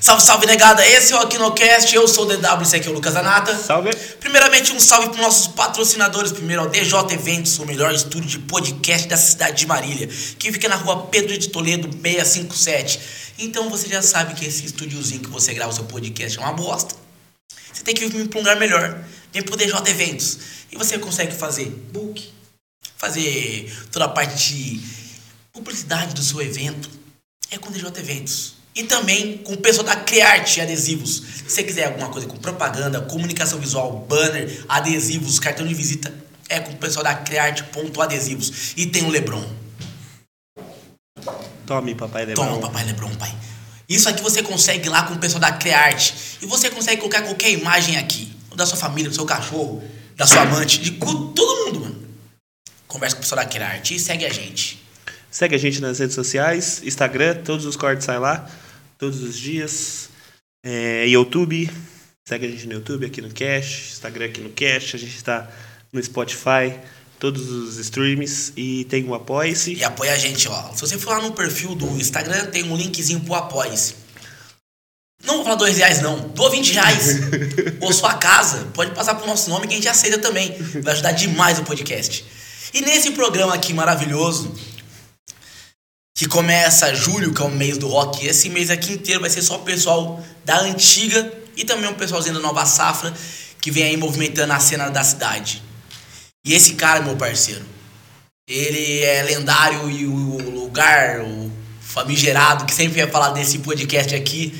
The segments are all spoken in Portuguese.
Salve, salve, negada! Esse é o Aquinocast, eu sou o DW, esse aqui é o Lucas Anata. Salve! Primeiramente, um salve para nossos patrocinadores. Primeiro ao DJ Eventos, o melhor estúdio de podcast da cidade de Marília, que fica na rua Pedro de Toledo, 657. Então você já sabe que esse estúdiozinho que você grava o seu podcast é uma bosta. Você tem que vir para um lugar melhor. Vem pro DJ Eventos. E você consegue fazer book, fazer toda a parte de publicidade do seu evento. É com o DJ Eventos. E também com o pessoal da Criarte Adesivos. Se você quiser alguma coisa com propaganda, comunicação visual, banner, adesivos, cartão de visita, é com o pessoal da Criarte.adesivos. E tem o Lebron. Tome, papai Lebron. Toma, papai Lebron, pai. Isso aqui você consegue lá com o pessoal da Criarte. E você consegue colocar qualquer imagem aqui. Da sua família, do seu cachorro, da sua amante, de todo mundo, mano. Conversa com o pessoal da Criarte e segue a gente. Segue a gente nas redes sociais, Instagram, todos os cortes saem lá todos os dias. É, YouTube, segue a gente no YouTube, aqui no Cash, Instagram aqui no Cash, a gente está no Spotify, todos os streams e tem o Apoia-se. E apoia a gente, ó. Se você for lá no perfil do Instagram, tem um linkzinho pro Apoia-se. Não vou falar dois reais, não. Doa 20 reais. Ou sua casa. Pode passar pro nosso nome que a gente aceita também. Vai ajudar demais o podcast. E nesse programa aqui maravilhoso, que começa julho, que é o mês do rock. Esse mês aqui inteiro vai ser só o pessoal da antiga e também o pessoalzinho da nova safra que vem aí movimentando a cena da cidade. E esse cara, meu parceiro, ele é lendário e o lugar, o famigerado, que sempre ia falar desse podcast aqui.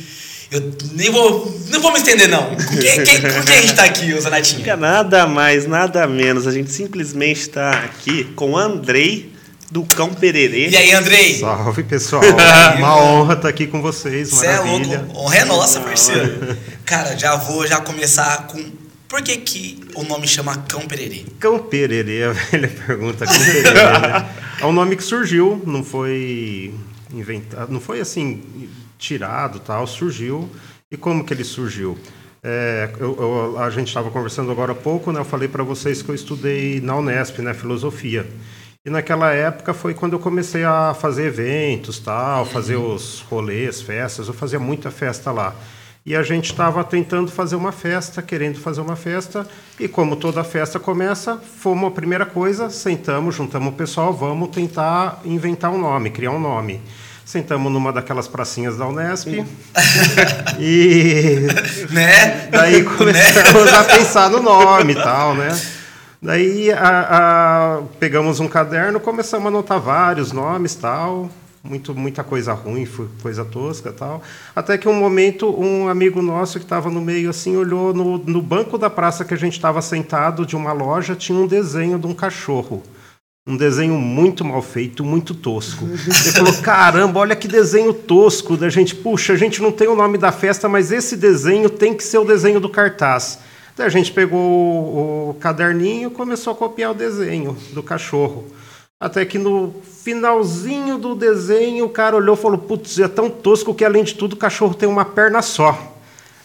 Eu nem vou, não vou me estender, não. Com quem, quem, com quem a gente tá aqui, Zanatinha? Nada mais, nada menos. A gente simplesmente está aqui com o Andrei do Cão Pererê. E aí, Andrei? Salve, pessoal. Uma honra estar aqui com vocês. Você é Maravilha. louco. Honra é nossa, parceiro. Cara, já vou já começar com... Por que que o nome chama Cão Pererê? Cão Pererê, a velha pergunta. Cão Pererê, né? É um nome que surgiu, não foi inventado, não foi assim tirado, tal, surgiu. E como que ele surgiu? É, eu, eu, a gente estava conversando agora há pouco, né? Eu falei para vocês que eu estudei na Unesp, né? Filosofia. E naquela época foi quando eu comecei a fazer eventos, tal, fazer os rolês, festas. Eu fazia muita festa lá. E a gente estava tentando fazer uma festa, querendo fazer uma festa. E como toda festa começa, fomos a primeira coisa, sentamos, juntamos o pessoal, vamos tentar inventar um nome, criar um nome. Sentamos numa daquelas pracinhas da Unesp. e Né? daí começamos a pensar no nome e tal, né? Daí a, a, pegamos um caderno, começamos a anotar vários nomes tal, muito, muita coisa ruim, coisa tosca tal. Até que um momento um amigo nosso que estava no meio assim olhou no, no banco da praça que a gente estava sentado de uma loja tinha um desenho de um cachorro. Um desenho muito mal feito, muito tosco. Ele falou: caramba, olha que desenho tosco. Da gente, puxa, a gente não tem o nome da festa, mas esse desenho tem que ser o desenho do cartaz. Daí a gente pegou o, o caderninho e começou a copiar o desenho do cachorro. Até que no finalzinho do desenho, o cara olhou e falou: Putz, é tão tosco que além de tudo o cachorro tem uma perna só.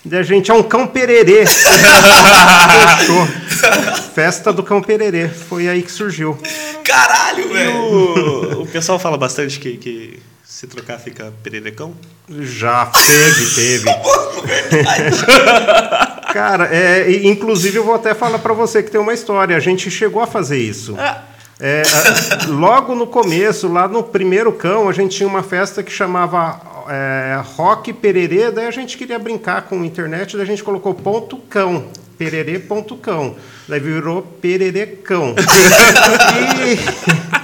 Daí a gente é um cão pererê. Fechou. Festa do cão pererê. Foi aí que surgiu. Caralho, velho. O, o pessoal fala bastante que, que se trocar fica pererecão? Já teve, teve. Cara, é, inclusive eu vou até falar para você que tem uma história. A gente chegou a fazer isso. É, a, logo no começo, lá no primeiro cão, a gente tinha uma festa que chamava é, Rock Pererê. Daí a gente queria brincar com a internet, daí a gente colocou ponto cão. Pererê.cão. Daí virou pererecão. e,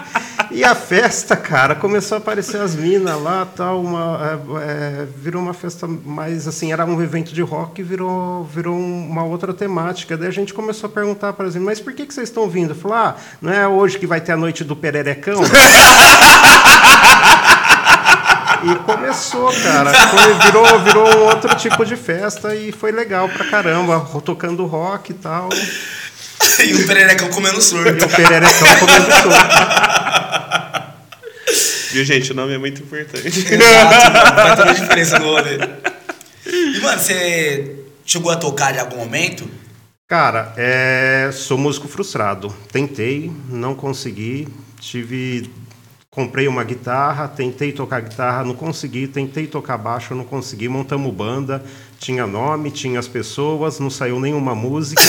e a festa, cara, começou a aparecer as minas lá, tal, uma, é, é, virou uma festa mais assim, era um evento de rock, virou, virou uma outra temática. Daí a gente começou a perguntar para eles, mas por que, que vocês estão vindo? Falou, ah, não é hoje que vai ter a noite do pererecão? E começou, cara. Foi, virou, virou um outro tipo de festa e foi legal pra caramba. Tocando rock e tal. e o pererecão comendo surdo. E o pererecão comendo surdo. Viu, gente? O nome é muito importante. Exato, vai toda a diferença no rolê. E, mano, você chegou a tocar em algum momento? Cara, é, sou músico frustrado. Tentei, não consegui. Tive comprei uma guitarra, tentei tocar guitarra, não consegui, tentei tocar baixo, não consegui, montamos banda, tinha nome, tinha as pessoas, não saiu nenhuma música.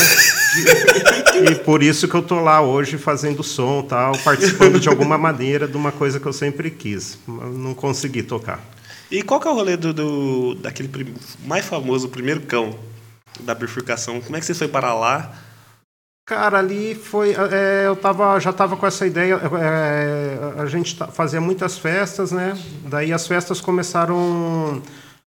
e por isso que eu tô lá hoje fazendo som, tal, participando de alguma maneira de uma coisa que eu sempre quis, mas não consegui tocar. E qual que é o rolê do, do daquele mais famoso, o primeiro cão da bifurcação? Como é que você foi para lá? Cara, ali foi. é, eu tava, já estava com essa ideia. é, a gente fazia muitas festas, né? Daí as festas começaram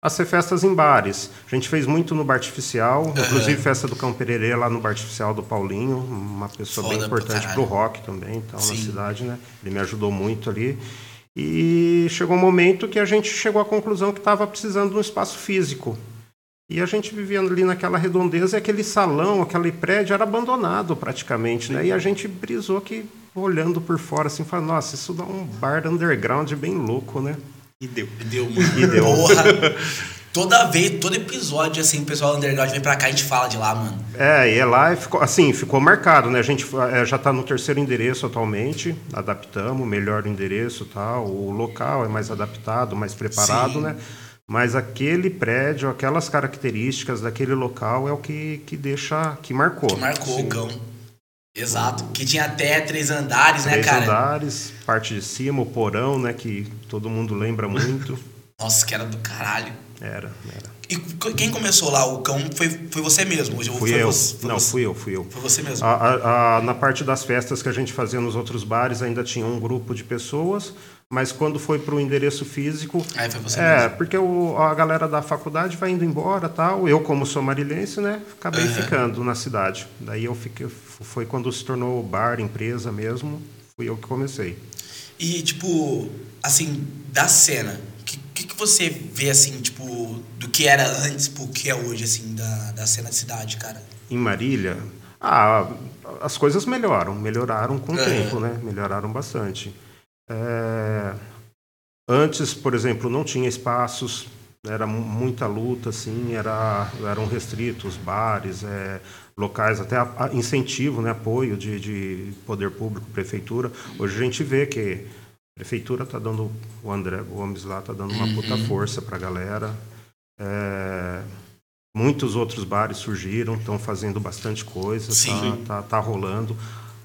a ser festas em bares. A gente fez muito no bar artificial, inclusive festa do Cão Pererê lá no bar artificial do Paulinho, uma pessoa bem Foda pra importante caralho. pro rock também, então, na Sim. cidade, né? Ele me ajudou muito ali. E chegou um momento que a gente chegou à conclusão que estava precisando de um espaço físico. E a gente vivia ali naquela redondeza e aquele salão, aquele prédio era abandonado praticamente, né? E a gente brisou que, olhando por fora, assim, falando, nossa, isso dá um bar underground bem louco, né? E deu. Deu, mano. E deu. Porra. Toda vez, todo episódio, assim, o pessoal underground vem pra cá e a gente fala de lá, mano. É, e é lá e ficou, assim, ficou marcado, né? A gente eh, já está no terceiro endereço atualmente, adaptamos, melhor endereço e tal. O local é mais adaptado, mais preparado, Sim. né? Mas aquele prédio, aquelas características daquele local é o que, que deixa, que marcou. Que marcou o cão. Exato. Que tinha até três andares, né, Três cara? andares, parte de cima, o porão, né? Que todo mundo lembra muito. Nossa, que era do caralho. Era, era. E quem começou lá o cão foi, foi você mesmo? Hoje Fui foi eu. Você, Não, você, fui eu, fui eu. Foi você mesmo. A- a- a- na parte das festas que a gente fazia nos outros bares ainda tinha um grupo de pessoas, mas quando foi para o endereço físico. Aí foi você É, mesmo. porque o- a galera da faculdade vai indo embora tal. Eu, como sou marilhense, né, acabei Aham. ficando na cidade. Daí eu fiquei. Foi quando se tornou bar, empresa mesmo. Fui eu que comecei. E, tipo, assim, da cena, que, que, que você vê, assim, tipo, do que era antes pro que é hoje, assim, da, da cena de cidade, cara? Em Marília, ah, as coisas melhoram, melhoraram com o Aham. tempo, né? Melhoraram bastante. É, antes, por exemplo, não tinha espaços, era mu- muita luta, assim, era, eram restritos, bares, é, locais, até a- a- incentivo, né, apoio de, de poder público, prefeitura. Hoje a gente vê que prefeitura está dando, o André Gomes lá está dando uma puta força para a galera. É, muitos outros bares surgiram, estão fazendo bastante coisa, Sim. tá, tá, tá rolando.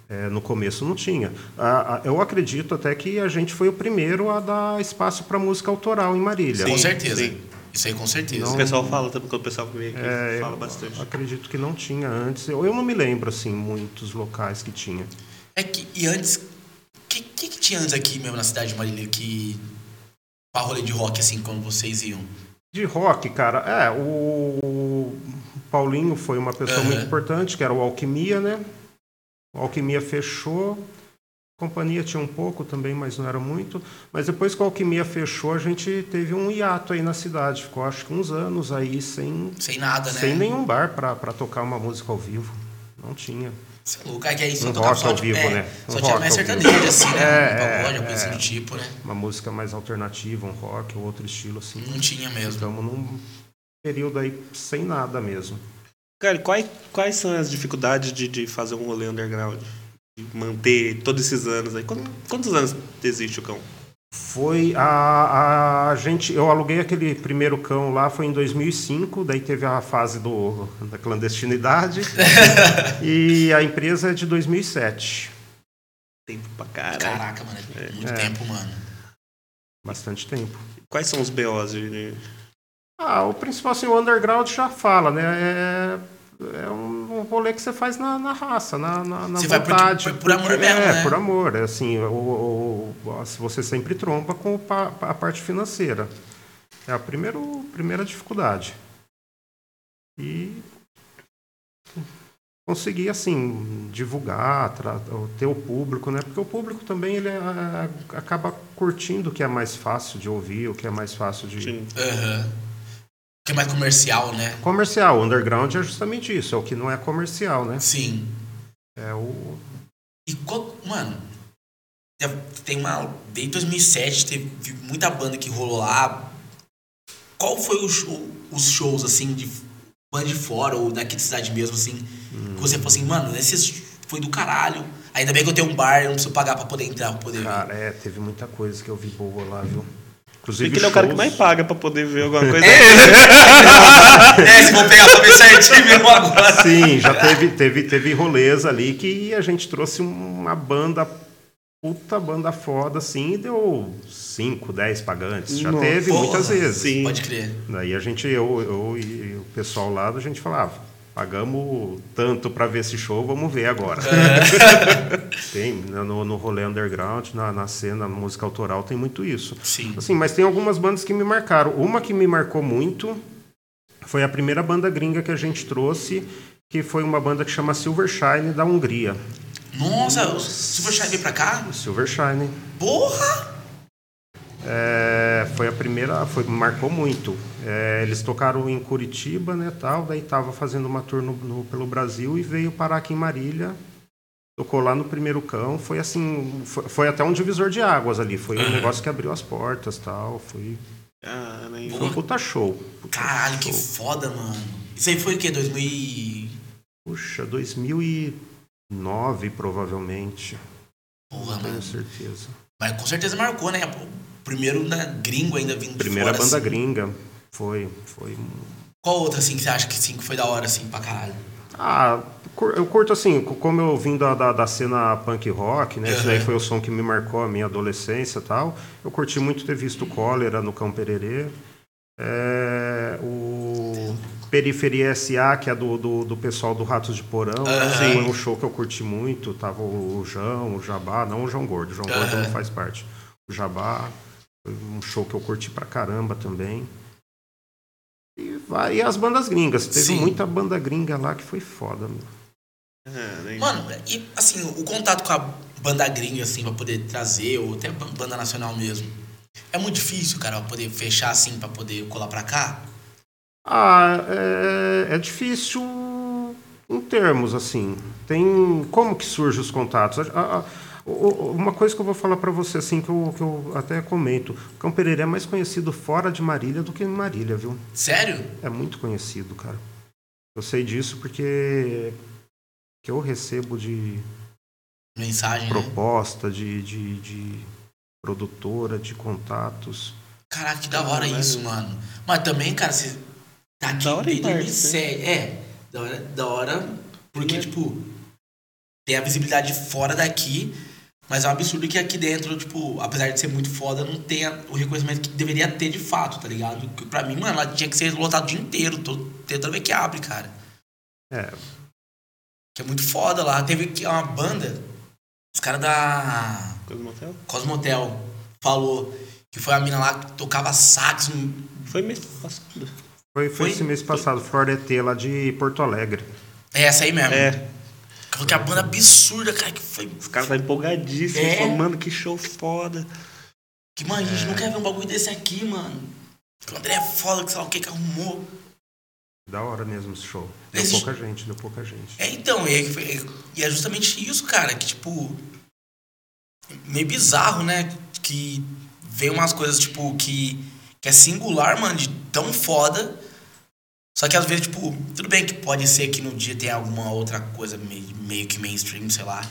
É, no começo não tinha. Ah, ah, eu acredito até que a gente foi o primeiro a dar espaço para música autoral em Marília. com Sim, certeza. sim. Isso aí, com certeza. O pessoal fala também, quando o pessoal vem aqui, É, fala eu bastante. Acredito que não tinha antes. Eu, eu não me lembro assim muitos locais que tinha. É que, e antes, que, que, tinha antes aqui mesmo na cidade de Marília que. Pra rolê de rock, assim, quando vocês iam? De rock, cara, é, o Paulinho foi uma pessoa Aham. muito importante, que era o Alquimia, né? O Alquimia fechou. A companhia tinha um pouco também, mas não era muito. Mas depois que o Alquimia fechou, a gente teve um hiato aí na cidade. Ficou acho que uns anos aí sem, Sem nada, né? sem nenhum bar pra tocar uma música ao vivo. Não tinha. Você é louco, é aí só Um rock só ao de- vivo, é, né? Um Só tinha mais sertanejo, assim, né? É, um pagode, é, alguma coisa é. do tipo, né? Uma música mais alternativa, um rock ou outro estilo assim. Não tinha mesmo. Estamos num período aí sem nada mesmo. Cara, quais, quais são as dificuldades de, de fazer um rolê underground? De manter todos esses anos aí? Quantos, quantos anos existe o cão? Foi a, a gente, eu aluguei aquele primeiro cão lá foi em 2005, daí teve a fase do, da clandestinidade e a empresa é de 2007, Tempo pra caralho. Caraca, mano, é muito tempo, mano. bastante tempo. Quais são os BOs Ah, o principal assim, o underground já fala, né? É, é um, um rolê que você faz na, na raça, na, na, na Você vai por- vontade. por- por amor mesmo, é, né? por amor. É assim, o, o- o- você sempre tromba com a parte financeira. É a primeiro, primeira dificuldade. E conseguir, assim, divulgar, ter o público, né? Porque o público também ele acaba curtindo o que é mais fácil de ouvir, o que é mais fácil de... Sim. Aham. Que é mais comercial, né? Comercial, o underground é justamente isso, é o que não é comercial, né? Sim. É o. E qual. Mano, tem uma. Desde 2007 teve muita banda que rolou lá. Qual foi show, os shows, assim, de banda de fora ou daqui de cidade mesmo, assim, que você falou assim, mano, nesses foi do caralho. Ainda bem que eu tenho um bar, eu não preciso pagar pra poder entrar, pra poder ver. Cara, é, teve muita coisa que eu vi boa lá, viu? Inclusive, Porque ele é o cara que mais paga pra poder ver alguma coisa. É, se vou pegar pra ver certinho mesmo agora. Sim, já teve, teve, teve rolês ali que a gente trouxe uma banda, puta banda foda, assim, e deu 5, 10 pagantes. Já Nossa. teve Porra, muitas vezes. sim. Pode crer. Daí a gente, eu, eu e o pessoal lá, a gente falava, pagamos tanto pra ver esse show, vamos ver agora. tem, né, no, no rolê underground, na, na cena, na música autoral, tem muito isso. Sim. Assim, mas tem algumas bandas que me marcaram. Uma que me marcou muito foi a primeira banda gringa que a gente trouxe, que foi uma banda que chama Silvershine da Hungria. Nossa, o Superchat veio pra cá? Silvershine. Porra! É, foi a primeira, foi, marcou muito. É, eles tocaram em Curitiba, né, tal, daí tava fazendo uma tour no, no- pelo Brasil e veio parar aqui em Marília. Tocou lá no primeiro cão, foi assim, foi, foi até um divisor de águas ali, foi um negócio que abriu as portas, tal, foi, Ah, foi um puta show. puta Caralho, que show. foda, mano. Isso aí foi o quê? 2000 e... Puxa, 2009 provavelmente, Porra, tenho mano. certeza. Mas com certeza marcou, né? Primeiro né, gringo ainda vindo de Primeira fora, banda assim. gringa, foi, foi Qual outra, assim, que você acha que, sim, que foi da hora, assim, pra caralho? Ah, eu curto assim, co- como eu vim da, da, da cena punk rock, né? Esse daí Aham. foi o som que me marcou a minha adolescência e tal. Eu curti muito ter visto Cólera no Cão Pererê. É, o Periferia SA, que é do, do, do pessoal do Ratos de Porão. Aham. Foi um show que eu curti muito. Tava o João, o Jabá, não o João Gordo. O João Gordo Aham. não faz parte. O Jabá, foi um show que eu curti pra caramba também. E, vai, e as bandas gringas. Teve Sim. muita banda gringa lá que foi foda, meu. Né? Mano, e assim, o contato com a banda gringa, assim, pra poder trazer, ou até ban- banda nacional mesmo. É muito difícil, cara, pra poder fechar assim, pra poder colar pra cá. Ah, é, é difícil em termos, assim. Tem. Como que surgem os contatos? A- a- uma coisa que eu vou falar pra você, assim, que eu, que eu até comento. Cão Pereira é mais conhecido fora de Marília do que em Marília, viu? Sério? É muito conhecido, cara. Eu sei disso porque que eu recebo de Mensagem, né? proposta, de, de, de produtora, de contatos. Caraca, que da hora Caralho. isso, mano. Mas também, cara, você tá aqui Da hora desde 2007. É, da hora, da hora porque, Né? tipo, tem a visibilidade fora daqui, mas é um absurdo que aqui dentro, tipo, apesar de ser muito foda, não tenha o reconhecimento que deveria ter de fato, tá ligado? Que Pra mim, mano, ela tinha que ser lotada o dia inteiro, todo, toda vez que abre, cara. É, Que é muito foda lá. Teve que- uma banda, os caras da Coisa do motel? Cosmotel falou que foi a mina lá que tocava sax, Foi mês passado. foi, foi, Foi? esse mês passado, Flor ET, lá de Porto Alegre. É essa aí mesmo. É. Falou que a banda absurda, cara, que foi. Os caras tá empolgadíssimos. É. Falando, mano, que show foda. Que, mano, a É. gente não quer ver um bagulho desse aqui, mano. Que o André é foda, que sei lá o que que arrumou. Da hora mesmo esse show. Deu Esse- pouca gente, deu pouca gente. É, então, e é, foi- e é justamente isso, cara, que, tipo. Meio bizarro, né? Que vem umas coisas, tipo, que, que é singular, mano, de tão foda. Só que às vezes, tipo, tudo bem que pode ser que no dia tenha alguma outra coisa meio, meio que mainstream, sei lá.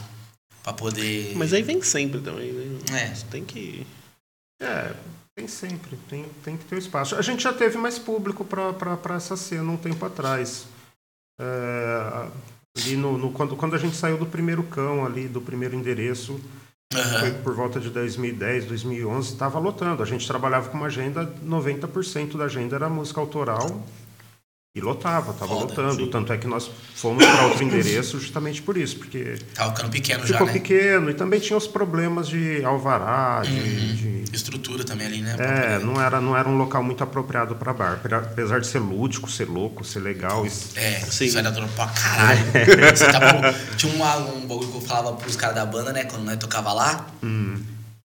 Pra poder. Mas aí vem sempre também, né? É. Você tem que. É, tem sempre, tem, tem que ter o espaço. A gente já teve mais público para essa cena um tempo atrás. É, ali no, no- quando, quando a gente saiu do primeiro cão ali, do primeiro endereço, Aham. foi por volta de 2010, 2011, estava lotando. A gente trabalhava com uma agenda, 90% da agenda era música autoral e lotava, estava Foda, lotando. sim. Tanto é que nós fomos para outro endereço justamente por isso, porque Tava ficando pequeno já, ficou né? pequeno e também tinha os problemas de alvará, de- Uhum. de Estrutura também ali, né? é, não era, não era um local muito apropriado para bar. Apesar- de ser lúdico, ser louco, ser legal. isso- É, Sim. isso era dor pra caralho. Você tá maluco? Tinha um bagulho que eu falava pros caras da banda, né? Quando nós tocava lá. Hum.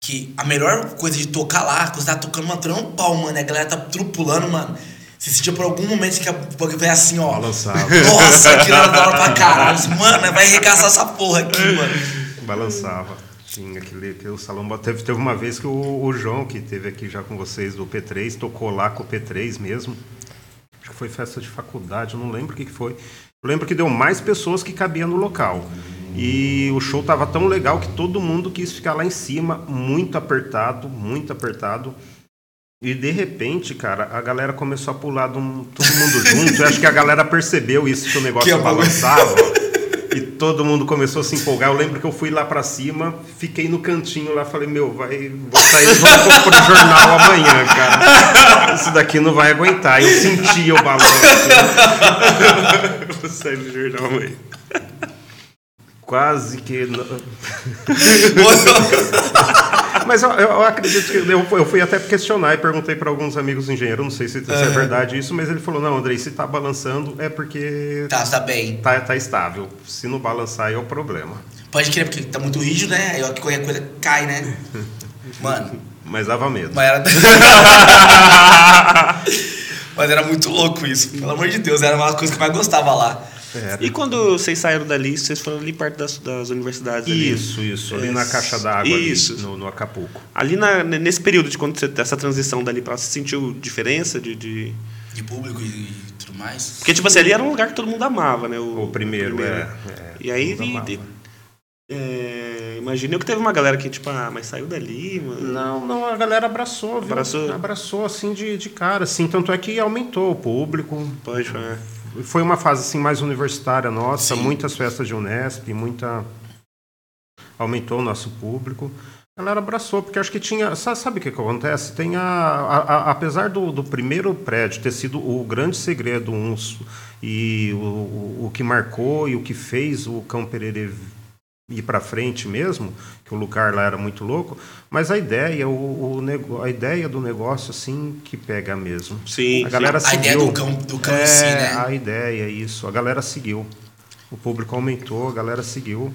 Que a melhor coisa de tocar lá, quando você tá tocando uma trampal, mano, e a galera tá trupulando, mano. Você sentia por algum momento que a- o bagulho vai assim, ó. Balançava. Nossa, aquilo era da hora pra caralho. Mano, vai arregaçar essa porra aqui, mano. Balançava. Tinha aquele, aquele salão. Teve, teve uma vez que o, o João, que teve aqui já com vocês do P3, tocou lá com o P3 mesmo. Acho que foi festa de faculdade, não lembro o que, que foi. Eu lembro que deu mais pessoas que cabia no local. E o show tava tão legal que todo mundo quis ficar lá em cima, muito apertado, muito apertado. E de repente, cara, a galera começou a pular de um- todo mundo junto. Eu acho que a galera percebeu isso que o negócio Que balançava. E todo mundo começou a se empolgar. Eu lembro que eu fui lá pra cima, fiquei no cantinho lá, falei, meu, vai, vou sair vou pro jornal amanhã, cara. Isso daqui não vai aguentar. Eu sentia o balanço. Vou sair do jornal, mãe. Quase que. não- Mas eu, eu acredito que eu, eu fui até questionar e perguntei para alguns amigos engenheiros, não sei se, se é verdade isso, mas ele falou: não, Andrei, se tá balançando é porque Tá, tá bem. tá, tá estável. Se não balançar aí é o problema. Pode crer, porque tá muito rígido, né? Aí qualquer coisa cai, né? Mano, Mas dava medo. mas era. mas era muito louco isso. Pelo amor de Deus, era uma coisa que eu mais gostava lá. Era. E quando vocês saíram dali, vocês foram ali perto das, das universidades ali? Isso, isso, ali É, na caixa d'água, ali, Isso. no, no Acapulco. Ali na- nesse período de quando você, essa transição dali pra lá, você sentiu diferença de, de- De público e tudo mais. Porque, tipo assim, ali era um lugar que todo mundo amava, né? O primeiro, é. é, E aí, todo mundo amava. e- é, imagina eu que teve uma galera que, tipo, ah, mas saiu dali, mano. Não, não, a galera abraçou, viu? Abraçou? Abraçou, assim, de, de cara, assim. Tanto é que aumentou o público. Pode, é. Foi uma fase, assim, mais universitária nossa. Sim. Muitas festas de Unesp, muita... Aumentou o nosso público. A galera abraçou, porque acho que tinha... sa- Sabe o que, que acontece? Tem a... a- a- apesar do, do primeiro prédio ter sido o grande segredo uns, e o, o, o que marcou e o que fez o Cão Pereira ir para frente mesmo, que o lugar lá era muito louco, mas a ideia, o, o nego, a ideia do negócio assim que pega mesmo. Sim, a galera A seguiu. ideia do cão, do cão é, em si, né? a ideia, isso. A galera seguiu. O público aumentou, a galera seguiu.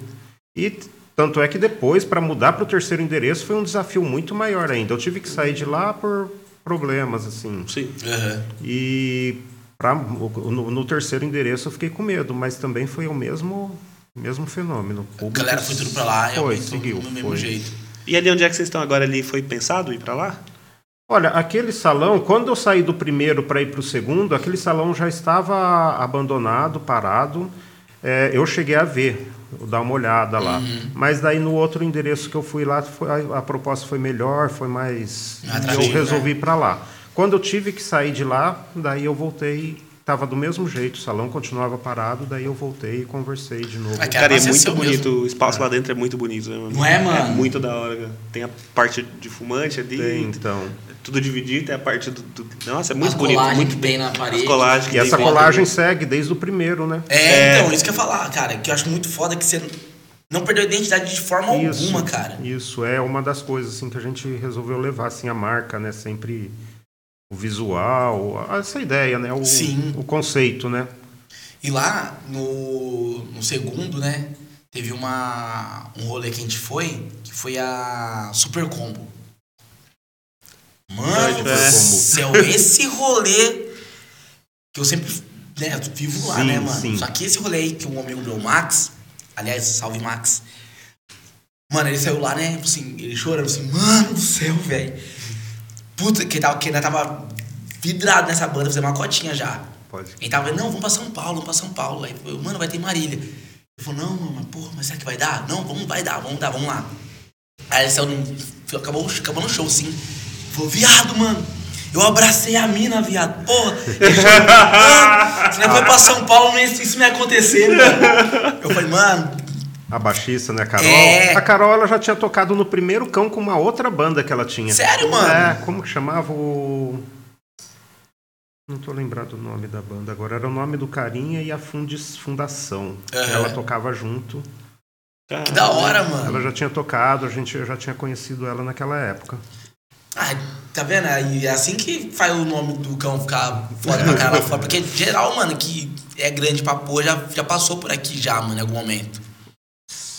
E tanto é que depois, para mudar para o terceiro endereço, foi um desafio muito maior ainda. Eu tive que sair de lá por problemas, assim. Sim. Aham. E pra, no, no terceiro endereço eu fiquei com medo, mas também foi o mesmo, mesmo fenômeno. O A galera foi tudo pra lá e Foi, seguiu. do mesmo foi. jeito. E ali onde é que vocês estão agora ali, foi pensado ir pra lá? Olha, aquele salão, quando eu saí do primeiro para ir para o segundo, aquele salão já estava abandonado, parado. É, eu cheguei a ver, dar uma olhada lá. Uhum. Mas daí no outro endereço que eu fui lá, foi- a, a proposta foi melhor, foi mais. Mais eu atrativo, resolvi né? ir para lá. Quando eu tive que sair de lá, daí eu voltei. Estava do mesmo jeito, o salão continuava parado, daí eu voltei e conversei de novo. Aqui Cara, é é muito bonito, mesmo. o espaço lá dentro é muito bonito, né, mano? Não é, mano? É muito da hora, cara. Tem a parte de fumante ali, Tem, então. tudo dividido, tem a parte do... do- Nossa, é muito As bonito, muito que tem na parede. As colagens que E essa colagem segue desde o primeiro, né? É, então, isso que eu ia falar, cara, que eu acho muito foda que você não perdeu a identidade de forma alguma, cara. Isso é uma das coisas assim que a gente resolveu levar assim a marca, né? Sempre o visual, essa ideia, né? O, Sim. o conceito, né? E lá no, no segundo, né, teve uma, um rolê que a gente foi, que foi a Super Combo. Mano do É. céu, esse rolê que eu sempre né, vivo lá, Sim, né, mano? sim. Só que esse rolê aí que um amigo meu, Max, aliás, salve Max. Mano, ele saiu lá, né? Assim, ele chorando assim, mano do céu, velho. Puta, que, tava, que ainda tava vidrado nessa banda, fazendo uma cotinha já. Pode. Ele tava não, vamos pra São Paulo, vamos pra São Paulo. Aí, eu, mano, vai ter Marília. Ele falou, não, mano, mas porra, mas será que vai dar? Não, vamos, vai dar, vamos dar, vamos lá. Aí ele saiu acabou, acabou no show. Ele falou, viado, mano, eu abracei a mina, viado. Porra, se não foi pra São Paulo, isso não ia acontecer, mano. Eu falei, mano, A baixista, né, a Carol? É. A Carol ela já tinha tocado no primeiro cão com uma outra banda que ela tinha. sério, mano? É, como que chamava o. Não tô lembrado o nome da banda agora. Era o nome do Carinha e a Fundis Fundação. Aham. Ela tocava junto. Que da hora, mano. Ela já tinha tocado, a gente já tinha conhecido ela naquela época. Ah, tá vendo? Aí é assim que faz o nome do cão ficar foda pra caralho lá fora. Porque geral, mano, que é grande pra pôr, já, já passou por aqui já, mano, em algum momento.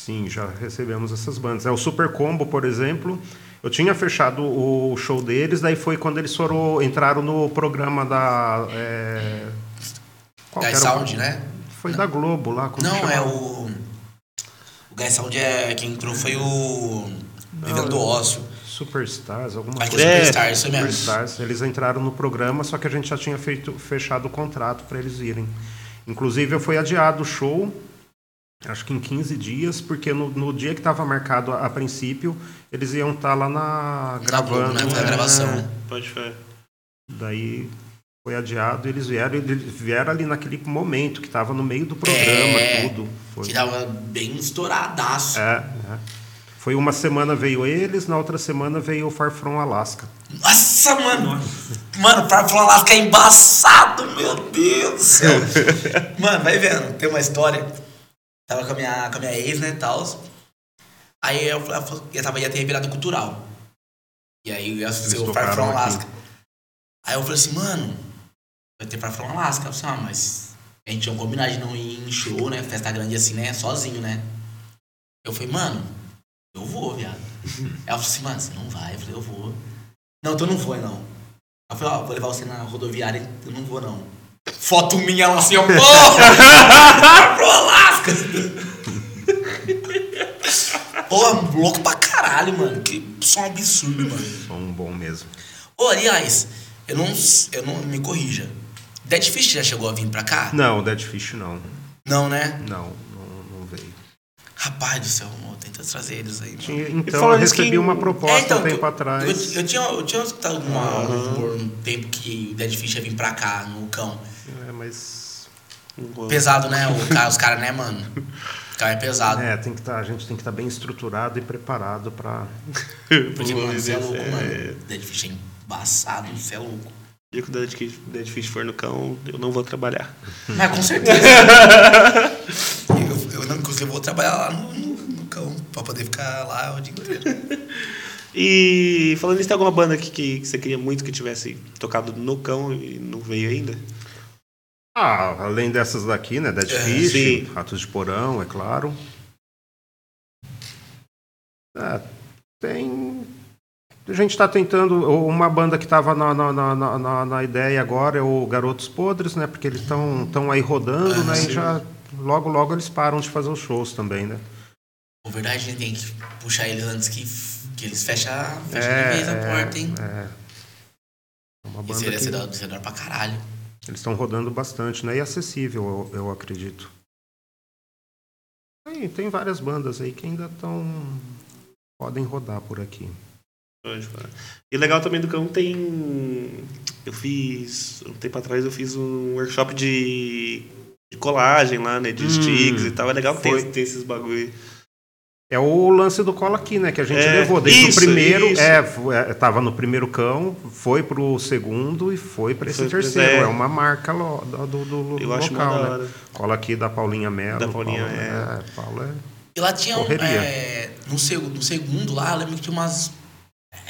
Sim, já recebemos essas bandas. É o Super Combo, por exemplo. Eu tinha fechado o show deles, daí foi quando eles foram entraram no programa da é... qual Guy o- Sound, né? Foi da Globo lá. Não, é o. O Guy Sound é. Quem entrou foi o. Vivendo do Ócio. Superstars, alguma Acho coisa. é É, Superstar, isso mesmo. Superstars. Eles entraram no programa, só que a gente já tinha feito, fechado o contrato para eles irem. Inclusive, foi adiado o show Acho que em 15 dias, porque no, no dia que estava marcado a, a princípio, eles iam estar lá na gravando. né? Foi a é, gravação. Pode ver. Daí foi adiado, eles vieram, eles vieram ali naquele momento que estava no meio do programa, É, tudo. Foi. Que tava bem estouradaço. É, é. Foi uma semana veio eles, na outra semana veio o Far From Alaska. Nossa, mano. Mano, para falar Alaska é embaçado, meu Deus do céu. mano, vai vendo. Tem uma história. Tava com a minha, com a minha ex, né, tal. Aí eu, eu, eu tava, ia ter virada cultural. E aí eu Eles o Far From aqui. Alaska. Aí eu falei assim, mano, vai ter Far From Alaska. Eu falei assim, ah, mas a gente tinha um combinado de não ir em show, né? Festa grande assim, né? Sozinho, né? Eu falei, mano, eu vou, viado. Ela falou assim, mano, você não vai? Eu falei, eu vou. Não, tu não foi, não. Ela falou, ó, vou levar você na rodoviária, eu não vou, não. Foto minha, ela assim, ó, porra! Alasca! Pô, louco pra caralho, mano. Que som absurdo, mano. Som bom mesmo. Ô, aliás, eu não, eu não me corrija. Dead Fish já chegou a vir pra cá? Não, Dead Fish não. Não, né? Não, não, não veio. Rapaz do céu, amor, tenta trazer eles aí. Tinha- então, eu recebi que- uma proposta É, então, um tempo eu- atrás. Eu, eu tinha, eu tinha escutado alguma, um rumor um tempo que o Dead Fish ia vir pra cá, no cão. É, mas. Pesado, né? O cara, os caras, né, mano? O cara é pesado. É, tem que tá, a gente tem que estar bem estruturado e preparado para. Porque, mano, você é louco, é, mano. Dead Fish é embaçado, você é louco. O dia que o Dead Fish- Dead Fish for no cão, eu não vou trabalhar. Mas com certeza. eu, eu não, inclusive, eu vou trabalhar lá no, no, no cão, pra poder ficar lá o dia inteiro. E falando nisso, tem alguma banda que, que, que você queria muito que tivesse tocado no cão e não veio ainda? Ah, além dessas daqui, né? Dead É, Fish, sim. Ratos de Porão, é claro. É, tem. A gente está tentando. Uma banda que estava na, na, na, na- ideia agora é o Garotos Podres, né? Porque eles estão tão aí rodando, Ah, né? sim. E já. Logo, logo eles param de fazer os shows também, né? Na verdade, a gente tem que puxar eles antes que, que eles fecham, fecham É, de vez a é, porta, hein? É. É uma banda seria que hora pra caralho. Eles estão rodando bastante, né? E acessível, eu, eu acredito. Tem, tem várias bandas aí que ainda estão. podem rodar por aqui. E legal também do cão tem. Eu fiz. Um tempo atrás eu fiz um workshop de, de colagem lá, né? De Hum, sticks e tal. É legal ter, ter esses bagulho. É o lance do cola aqui, né? Que a gente É, levou desde isso, o primeiro. isso. É, foi- é, tava no primeiro cão, foi pro segundo e foi para esse Foi terceiro. é. É. uma marca lo- do, do, do Eu acho local, da né? hora. Cola aqui da Paulinha Mello. Da Paulinha, Paulo, é. é. Paulo é. E lá tinha, um, é, no, seg no segundo lá, eu lembro que tinha umas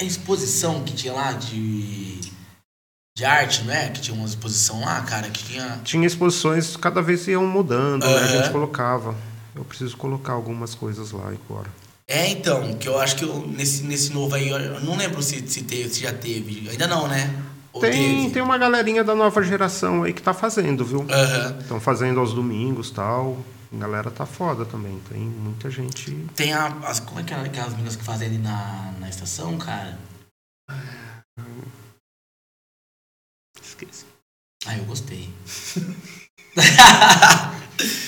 exposição que tinha lá de, de arte, não é? Que tinha uma exposição lá, cara, que tinha... Tinha exposições, cada vez iam mudando, né? A gente colocava. Eu preciso colocar algumas coisas lá agora. É, então, que eu acho que eu, nesse, nesse novo aí, eu não lembro se, se, teve, se já teve. Ainda não, né? Ou Tem, teve? tem uma galerinha da nova geração aí que tá fazendo, viu? Aham. Estão fazendo aos domingos tal. A galera tá foda também. Tem muita gente. Tem a, as, como é que é aquelas meninas que fazem ali na, na estação, cara? Esqueci. Ah, eu gostei.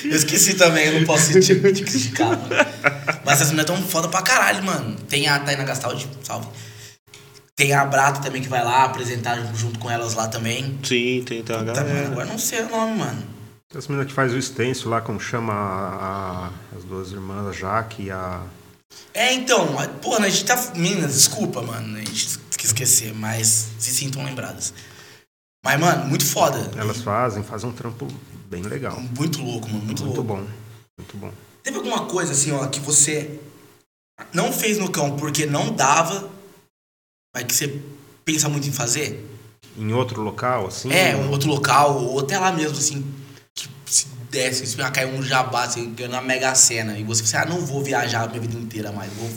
eu esqueci também, eu não posso te, te criticar, mano. Mas essas meninas tão foda pra caralho, mano. Tem a Taina Gastaldi, salve. Tem a Brata também que vai lá apresentar junto com elas lá também. Sim, tem, tem Tá, mano, galera. agora não sei o nome, mano. As meninas que faz o stencil lá, como chama a- a- as duas irmãs, a Jaque e a. É, então, a- porra, a gente tá. Meninas, desculpa, mano. A gente quis esquecer, mas se sintam lembradas. Mas, mano, muito foda. Elas fazem, fazem um trampo bem legal. Muito louco, mano. Muito, Muito louco. bom. Muito bom. Teve alguma coisa assim, ó, que você não fez no cão porque não dava, mas que você pensa muito em fazer? Em outro local, assim. É, um outro local, ou até lá mesmo, assim, que se desse, se cair um jabá, assim, uma mega cena, e você, ah, não vou viajar a minha vida inteira mais, vou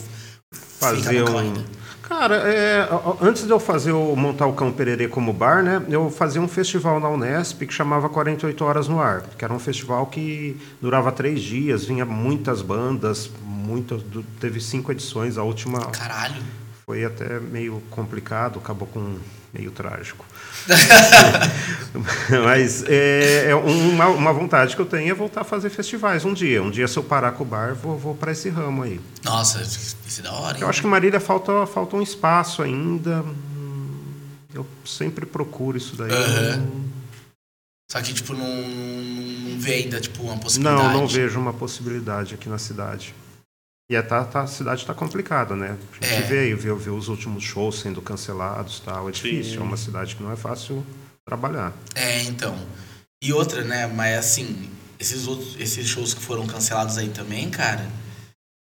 ficar fazer no cão um. ainda. Cara, é, antes de eu fazer o montar o Cão Pererê como bar, né? Eu fazia um festival na Unesp que chamava 48 Horas no Ar, que era um festival que durava três dias, vinha muitas bandas, muitas, du- teve cinco edições, a última Caralho. foi até meio complicado, acabou com meio trágico. Mas é, é uma, uma, vontade que eu tenho é voltar a fazer festivais um dia. Um dia, se eu parar com o bar, vou, vou para esse ramo aí. Nossa, isso é da hora. Hein? Eu acho que Marília falta, falta um espaço ainda. Eu sempre procuro isso daí. Uhum. Só que, tipo, não, não vê ainda tipo, uma possibilidade. Não, não vejo uma possibilidade aqui na cidade. E a, tá, tá, a cidade está complicada, né? A gente é. veio, viu, viu os últimos shows sendo cancelados tal. É difícil, Sim. é uma cidade que não é fácil trabalhar. É, então. E outra, né? Mas assim, esses, outros, esses shows que foram cancelados aí também, cara,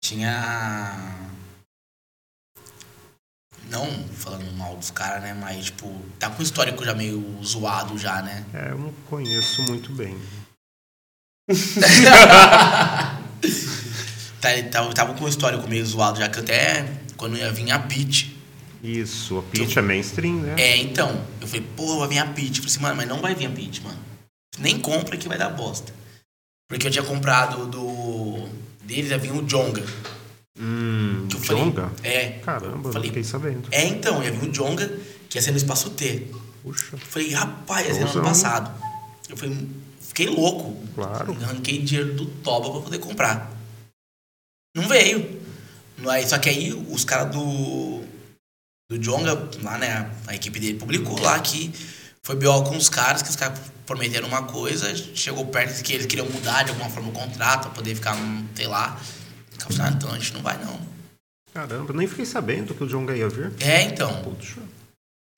tinha. Não falando mal dos caras, né? Mas, tipo, tá com um histórico já meio zoado já, né? É, eu não conheço muito bem. Tá, tava com um histórico meio zoado, já que até quando ia vir a Pit. Isso, a Pit é mainstream, né? É, então. Eu falei, pô, vai vir a. Eu falei assim, mano, mas não vai vir a Pit, mano. Nem compra que vai dar bosta. Porque eu tinha comprado do. Deles ia vir o Jonga. Hum, que eu Jonga? Falei, é. Caramba, falei, não fiquei sabendo. É, então, ia vir o Jonga, que ia ser no Espaço T. Puxa. Eu falei, rapaz, ia ser no ano passado. Eu falei, fiquei louco. Claro. Arranquei dinheiro do Toba pra poder comprar. Não veio. Aí, só que aí os caras do. Do Jonga, lá, né? A equipe dele publicou lá que foi BO com os caras, que os caras prometeram uma coisa, chegou perto que eles queriam mudar de alguma forma o contrato pra poder ficar, sei lá. Ah, então a gente não vai não. Caramba, nem fiquei sabendo que o Jonga ia vir. É, então. Puxa.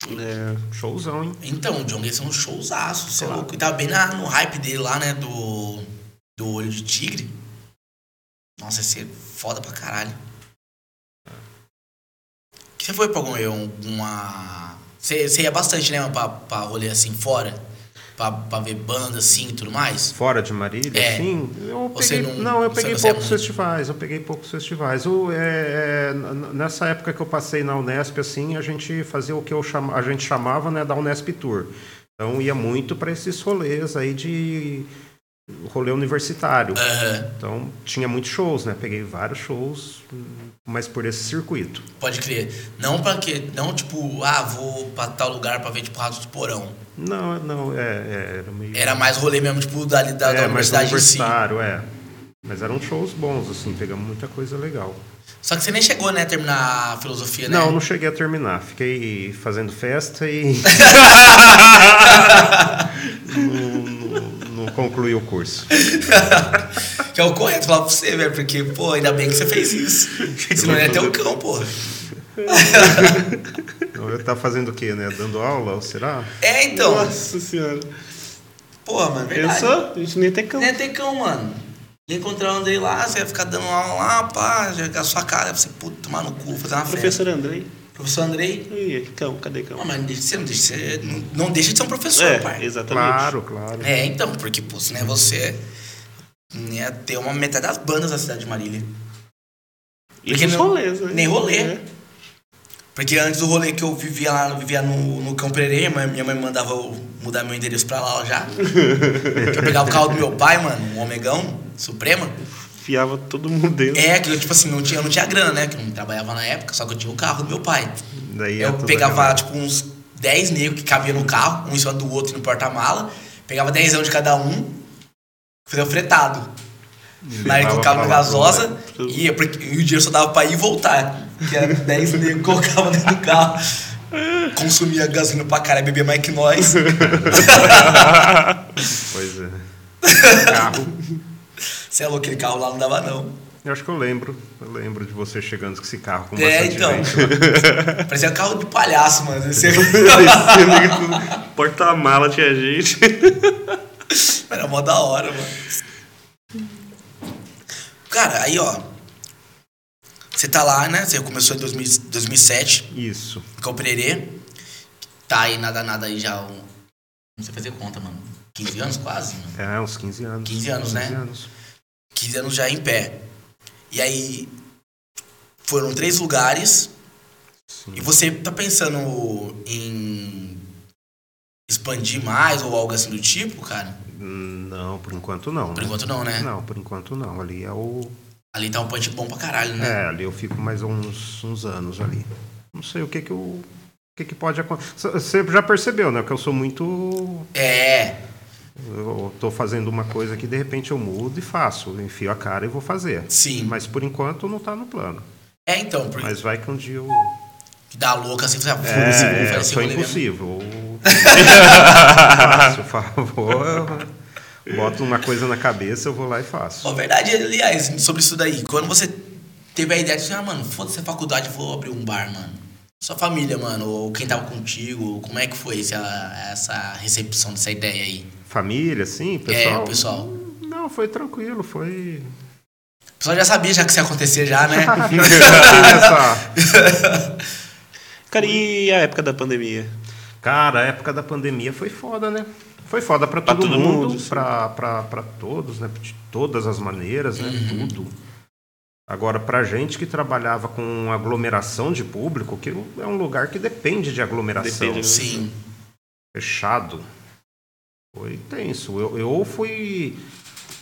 É, showzão, hein? Então, o Jonga ia ser um showzaço, você é louco. E tava bem na, no hype dele lá, né? Do, do Olho de Tigre. Nossa, ia ser foda pra caralho. Você foi pra algum, alguma. Você, você ia bastante, né, pra, pra rolê assim fora? Pra, pra ver banda assim e tudo mais? Fora de Marília? É. Sim. Eu peguei, não, não, eu peguei poucos é festivais. Eu peguei poucos festivais. O, é, é, nessa época que eu passei na Unesp, assim, a gente fazia o que eu chama, a gente chamava né, da Unesp Tour. Então ia muito para esses rolês aí de rolê universitário. Uhum. Então tinha muitos shows, né? Peguei vários shows, mas por esse circuito. Pode crer. Não para quê? Não tipo, ah, vou para tal lugar para ver tipo Ratos do Porão. Não, não, é, é, era meio Era mais rolê mesmo tipo da da, é, da universidade universitário, si. é. Mas eram shows bons assim, pegamos muita coisa legal. Só que você nem chegou, né, a terminar a filosofia, né? Não, não cheguei a terminar. Fiquei fazendo festa e concluir o curso. que é o correto falar pra você, velho, porque, pô, ainda bem que você fez isso. Senão ia ter o cão, pô. Eu tá fazendo o quê, né? Dando aula, ou será? É, então. Nossa senhora. Pô, mano, verdade. Pensou? A gente nem ter cão. Nem ter cão, mano. Ia encontrar o Andrei lá, você ia ficar dando aula lá, pá, jogar a sua cara, você, puta, tomar no cu, fazer uma festa. Professor Andrei. Professor Andrei. Ih, cão, cadê cão? Não, mas você não deixa, você não deixa de ser um professor, é, pai. Exatamente. Claro, claro. É, então, porque, pô, se não é você, ia ter uma metade das bandas da cidade de Marília. Porque nem rolês, né? Nem rolê. É. Porque antes do rolê que eu vivia lá, eu vivia no, no Cão Pereira, minha mãe mandava eu mudar meu endereço pra lá já. eu pegava o carro do meu pai, mano, um Omegão, Suprema enfiava todo mundo dentro. É, que eu, tipo assim, não tinha, eu não tinha grana, né? Que eu não trabalhava na época, só que eu tinha o carro do meu pai. Daí eu pegava, tipo, uns 10 negros que cabiam no carro, um em cima do outro no porta-mala, pegava 10 anos de cada um, fazia o fretado. Aí colocava na gasosa e e o dinheiro só dava pra ir e voltar. Que era 10 negros, colocava dentro do carro. Consumia gasolina pra caralho, bebia mais que nós. pois é. Carro. Você é louco, aquele carro lá não dava, não. Eu acho que eu lembro. Eu lembro de você chegando com esse carro com É, então. Parecia um carro de palhaço, mano. Esse... Porta-mala tinha gente. Era mó da hora, mano. Cara, aí, ó. Você tá lá, né? Você começou em 2000, 2007. Isso. Com o Pererê. Tá aí, nada, nada aí já. Um... Não sei fazer conta, mano. 15 anos quase, mano. É, uns 15 anos. 15 anos, 15 né? Anos. 15 anos já em pé. E aí foram três lugares. Sim. E você tá pensando em expandir mais ou algo assim do tipo, cara? Não, por enquanto não. Por né? enquanto não, né? Não, por enquanto não. Ali é o. Ali tá um punch bom pra caralho, né? É, ali eu fico mais uns, uns anos ali. não sei o que que, eu, o que, que pode acontecer. Você já percebeu, né? Que eu sou muito. É. Eu tô fazendo uma coisa que de repente eu mudo e faço. Eu enfio a cara e vou fazer. Sim. Mas por enquanto não tá no plano. É, então, porque Mas vai que um dia eu. dá louca assim, você vai vou É, fazer eu sou impossível. faço, por favor. Boto uma coisa na cabeça, eu vou lá e faço. Ó, verdade, aliás, sobre isso daí, quando você teve a ideia de ah, mano, foda-se a faculdade, vou abrir um bar, mano. Sua família, mano, ou quem tava contigo, como é que foi essa, essa recepção dessa ideia aí? Família, assim, É, pessoal? o pessoal. Não, foi tranquilo, foi. O pessoal já sabia já que isso ia acontecer já, né? Cara, e a época da pandemia? Cara, a época da pandemia foi foda, né? Foi foda pra Pra todo, todo mundo, mundo, sim. pra, pra, pra todos, né? De todas as maneiras, né? Uhum. Tudo. Agora, pra gente que trabalhava com aglomeração de público, que é um lugar que depende de aglomeração. Depende, né? Sim. Fechado. Foi tenso. Eu, eu fui.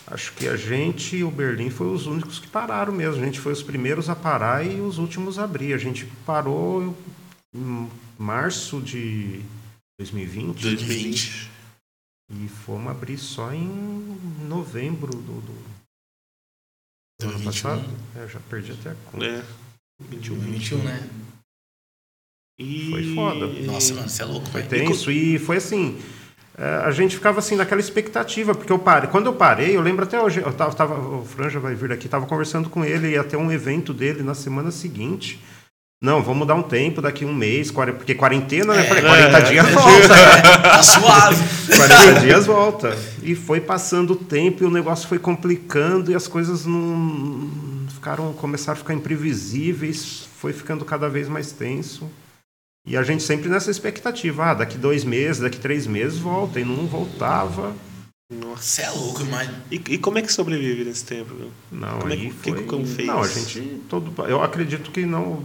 Acho que a gente e o Berlim foi os únicos que pararam mesmo. A gente foi os primeiros a parar e os últimos a abrir. A gente parou em março de 2020. 2020. E fomos abrir só em novembro do, do do ano 2021. passado. É, eu já perdi até a conta. É. 21. 2021, né? E... Foi foda. Nossa, mano, você é louco, Foi velho. tenso e foi assim. É, A gente ficava assim naquela expectativa, porque eu parei. Quando eu parei, eu lembro até hoje, eu tava, tava- o Franja vai vir aqui, tava conversando com ele, ia ter um evento dele na semana seguinte. Não, vamos dar um tempo, daqui um mês, porque quarentena, né? É. Falei, 40 É. dias volta. É, tá suave. 40 dias volta. E foi passando o tempo e o negócio foi complicando e as coisas não ficaram, começaram a ficar imprevisíveis, foi ficando cada vez mais tenso. E a gente sempre nessa expectativa, ah, daqui dois meses, daqui três meses volta, e não voltava. Nossa. Você é louco, imagina. E, e como é que sobrevive nesse tempo? Não, Como é aí que- que foi... que o cão fez? Não, a gente todo, eu acredito que não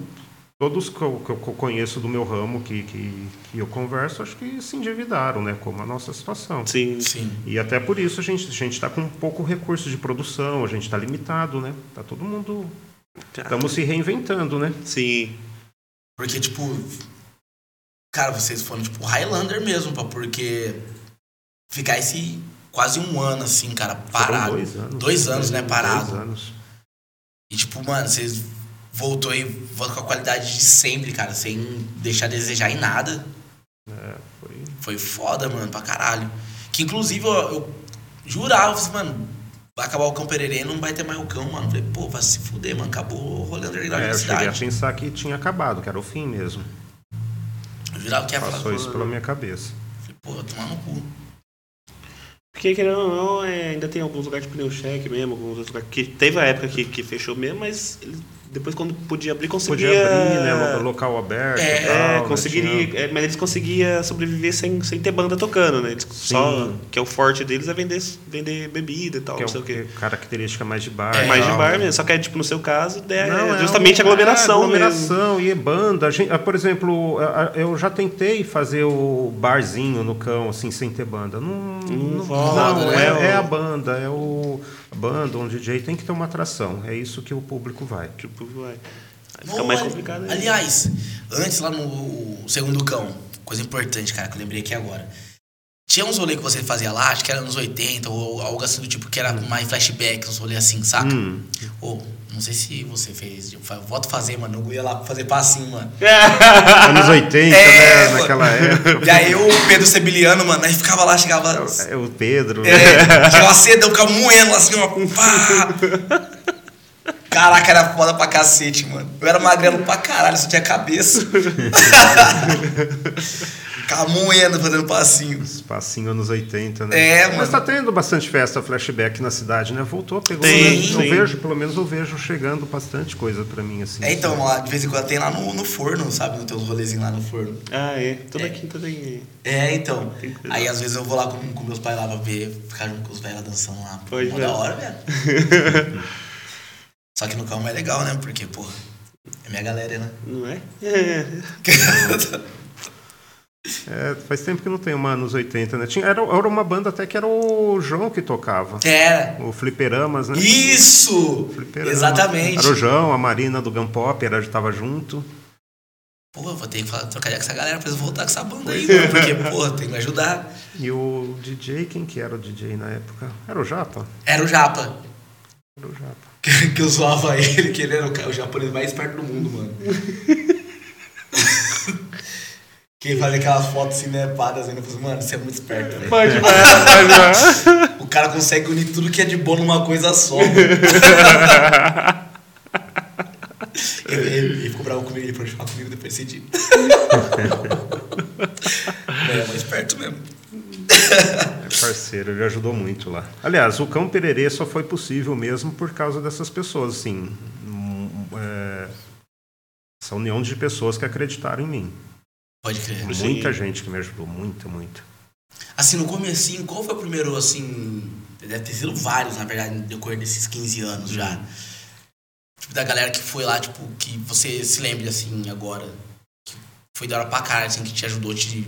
todos que eu, que eu conheço do meu ramo que, que, que eu converso, acho que se endividaram, né, como a nossa situação. Sim. Sim. E até por isso a gente a gente está com pouco recurso de produção, a gente está limitado, né? Tá todo mundo estamos se reinventando, né? Sim. Porque, tipo. Cara, vocês foram, tipo, Highlander mesmo, pá, porque. Ficar esse quase um ano, assim, cara, parado. Foram dois anos. Dois anos, né, parado. Dois anos. E, tipo, mano, vocês voltou e voltou com a qualidade de sempre, cara, sem deixar a desejar em nada. É, foi. Foi foda, mano, pra caralho. Que, inclusive, eu, eu jurava, assim, mano, vai acabar o Cão Pererê, não vai ter mais o cão, mano. Falei, pô, vai se fuder, mano, acabou o rolê underground É, da eu cheguei a cidade. pensar que tinha acabado, que era o fim mesmo. Eu jurava que ia falar, Passou isso pela minha cabeça. falei, pô, tomar no cu. Porque, querendo ou não, é, ainda tem alguns lugares de pneu cheque mesmo, alguns outros lugares que teve a época que, que fechou mesmo, mas ele- depois quando podia abrir, conseguia... Podia abrir, né? lo- Local aberto. É, tal, É, né, conseguiria, tinha- é, mas eles conseguiam sobreviver sem, sem ter banda tocando, né? Eles só, que é o forte deles é vender, vender bebida e tal, que é não sei o quê. característica mais de bar. É, Mais de tal, bar né? mesmo, só que é, tipo, no seu caso, é, Não, é justamente um- aglomeração é, mesmo. aglomeração e banda. A gente, ah, por exemplo, eu já tentei fazer o barzinho no cão, assim, sem ter banda. Não, não, rola, não, né? é, é a banda, é o banda, um DJ tem que ter uma atração. É isso que o público vai. Tipo, vai. Aí Não, fica mais complicado aí. Aliás, antes lá no segundo cão, coisa importante, cara, que eu lembrei aqui agora. Tinha uns rolês que você fazia lá, acho que era nos 80, ou algo assim do tipo, que era mais flashback, uns rolês assim, saca? Hum. Ou, não sei se você fez, eu volto fazer, mano, eu ia lá fazer passinho, mano. Anos 80, É, né? Naquela época. E aí eu, o Pedro Sebiliano, mano, aí ficava lá, chegava... É o Pedro. É, chegava cedo, eu ficava moendo assim, ó, pá. Caraca, era foda pra cacete, mano. Eu era magrelo pra caralho, só tinha cabeça. Ficava moendo, fazendo passinho. Espacinho anos 80, né? É, Mas mano. tá tendo bastante festa flashback na cidade, né? Voltou, pegou. Tem, né? Eu vejo, pelo menos eu vejo chegando bastante coisa pra mim, assim. É, então, lá, de vez em quando tem lá no, no forno, sabe? Tem uns rolezinhos lá no forno. Ah, é. Toda É. quinta tem. É, então. Tem. Aí às vezes eu vou lá com, com meus pais lá pra ver, ficar junto com os velhos lá dançando lá. Pode Mó da hora, velho. Só que no calmo é legal, né? Porque, porra, é minha galera, né? Não é? É. É, faz tempo que não tem uma anos 80, né? Tinha, era, era uma banda até que era o João que tocava. Era. O Fliperamas, né? Isso! Fliperamas. Exatamente. Era o João, a Marina do Gun Pop, era, tava junto. Pô, vou ter que falar, trocar com essa galera pra eles voltar com essa banda aí, mano, porque, pô, tem que me ajudar. E o DJ, quem que era o DJ na época? Era o Japa? Era o Japa. Era o Japa. Que, eu zoava ele, que ele era o, japonês mais esperto do mundo, mano. Quem fazia aquelas fotos cinepadas ainda, falei, mano, você é muito esperto, velho. Pode demais, pode demais. O cara consegue unir tudo que é de bom numa coisa só. ele, ele, ele ficou bravo comigo, ele pode falar comigo depois desse dia. é, mas esperto mesmo. É parceiro, ele ajudou muito lá. Aliás, o Cão Pererê só foi possível mesmo por causa dessas pessoas, assim. hum, é, essa união de pessoas que acreditaram em mim. Pode crer. Muita gente que me ajudou, muita, muita. Assim, no comecinho, qual foi o primeiro, assim... Deve ter sido vários, na verdade, no decorrer desses 15 anos já. Tipo, da galera que foi lá, tipo, que você se lembre, assim, agora. Que foi da hora pra cara, assim, que te ajudou, te...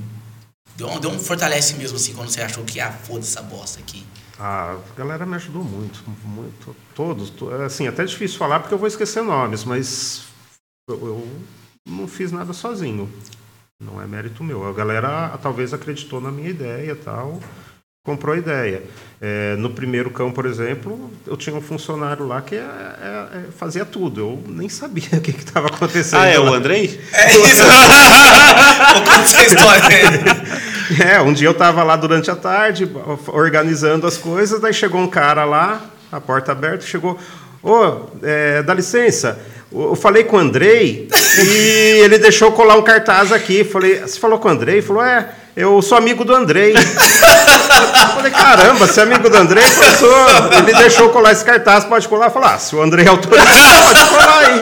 Deu um, deu um fortalece mesmo, assim, quando você achou que, ah, foda essa bosta aqui. A galera me ajudou muito, muito. Todos. to- Assim, até difícil falar porque eu vou esquecer nomes, mas eu, eu não fiz nada sozinho. Não é mérito meu. A galera talvez acreditou na minha ideia e tal, comprou a ideia. É, no primeiro cão, por exemplo, eu tinha um funcionário lá que é- é- é- fazia tudo. Eu nem sabia o que estava acontecendo. Ah, é o lá. Andrei? É isso! Vou contar essa história. É, um dia eu tava lá durante a tarde, organizando as coisas, daí chegou um cara lá, a porta aberta, chegou, ô, é, dá licença, eu falei com o Andrei e ele deixou colar um cartaz aqui. Falei, você falou com o Andrei? Ele falou, é, eu sou amigo do Andrei. Eu falei, caramba, você é amigo do Andrei? Sou. Ele deixou colar esse cartaz, pode colar? Falei, ah, se o Andrei autorizou, pode colar aí.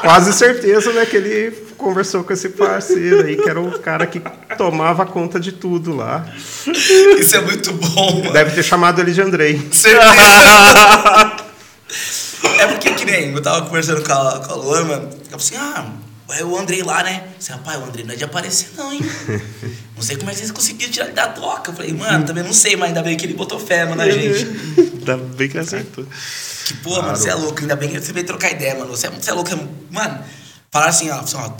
Quase certeza, né, que ele conversou com esse parceiro aí, que era o cara que tomava conta de tudo lá. Isso é muito bom, mano. Deve ter chamado ele de Andrei. Certeza. É porque que nem eu tava conversando com a, com a Luana, mano. Assim: ah, é o Andrei lá, né? Eu falei, rapaz, o Andrei não é de aparecer, não, hein? Não sei como é que vocês conseguiram tirar ele da toca. Eu falei, mano, também não sei, mas ainda bem que ele botou fé, mano, na gente. Ainda bem que acertou. Que porra, mano, você é louco. Ainda bem que você veio trocar ideia, mano. Você é, você é louco. Mano, falaram assim, ó, assim, ó.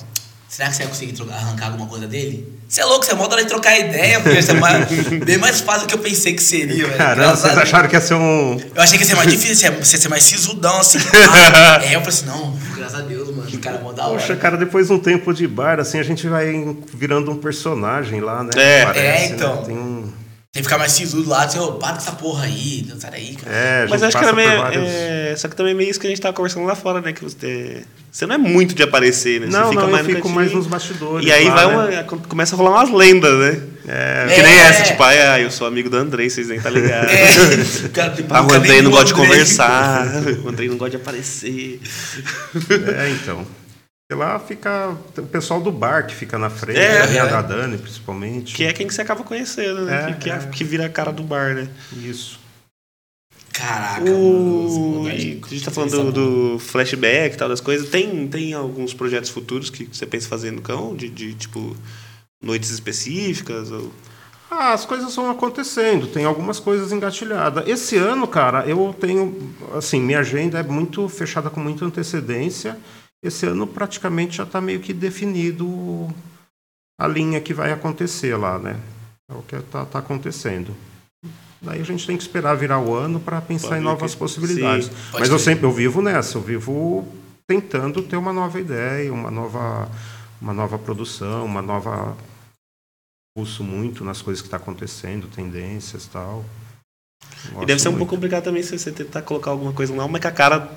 Será que você vai conseguir trocar- arrancar alguma coisa dele? Você é louco, você é mó da hora de trocar ideia, porque você é mais, bem mais fácil do que eu pensei que seria, velho. Caramba, a vocês acharam que ia ser um. Eu achei que ia ser mais difícil, você ia- ser mais sisudão, assim. Ah, é, eu falei assim, não, graças a Deus, mano. O cara é mó da hora. Poxa, cara, depois de um tempo de bar, assim, a gente vai virando um personagem lá, né? É. É, né? então. Tem um... Tem que ficar mais sisudo lá, assim, ô, para com essa porra aí, sai daí, cara. É, Mas acho que meio. por vários... é, só que também é meio isso que a gente tava conversando lá fora, né? Que você. Você não é muito de aparecer, né? Você Não, fica não, mais eu no fico mais nos bastidores. E aí lá, vai né? uma, começa a rolar umas lendas, né? É, Que nem É. essa, tipo, ah, eu sou amigo do Andrei, vocês nem tá ligado. É, o cara tem Ah, o Andrei não gosta de conversar, o Andrei não gosta de aparecer. é, então. E lá fica o pessoal do bar que fica na frente, É, a linha é. da Dani, principalmente. Que é quem que você acaba conhecendo, né? É, que, que, é- é. que vira a cara do bar, né? Isso. Caraca, O... mano. e a gente tá falando do, do flashback e tal, das coisas. Tem, tem alguns projetos futuros que você pensa fazer no cão? De, de tipo, noites específicas? Ou... Ah, as coisas vão acontecendo, tem algumas coisas engatilhadas. Esse ano, cara, eu tenho, assim, minha agenda é muito fechada com muita antecedência. Esse ano praticamente já está meio que definido a linha que vai acontecer lá, né? É o que está tá acontecendo. Daí a gente tem que esperar virar o ano para pensar Pode em novas que- possibilidades. sim, Mas eu sempre eu vivo nessa, eu vivo tentando ter uma nova ideia, uma nova, uma nova produção, uma nova pulso muito nas coisas que está acontecendo, tendências e tal. E deve ser um muito. pouco complicado também se você tentar colocar alguma coisa lá, mas com a cara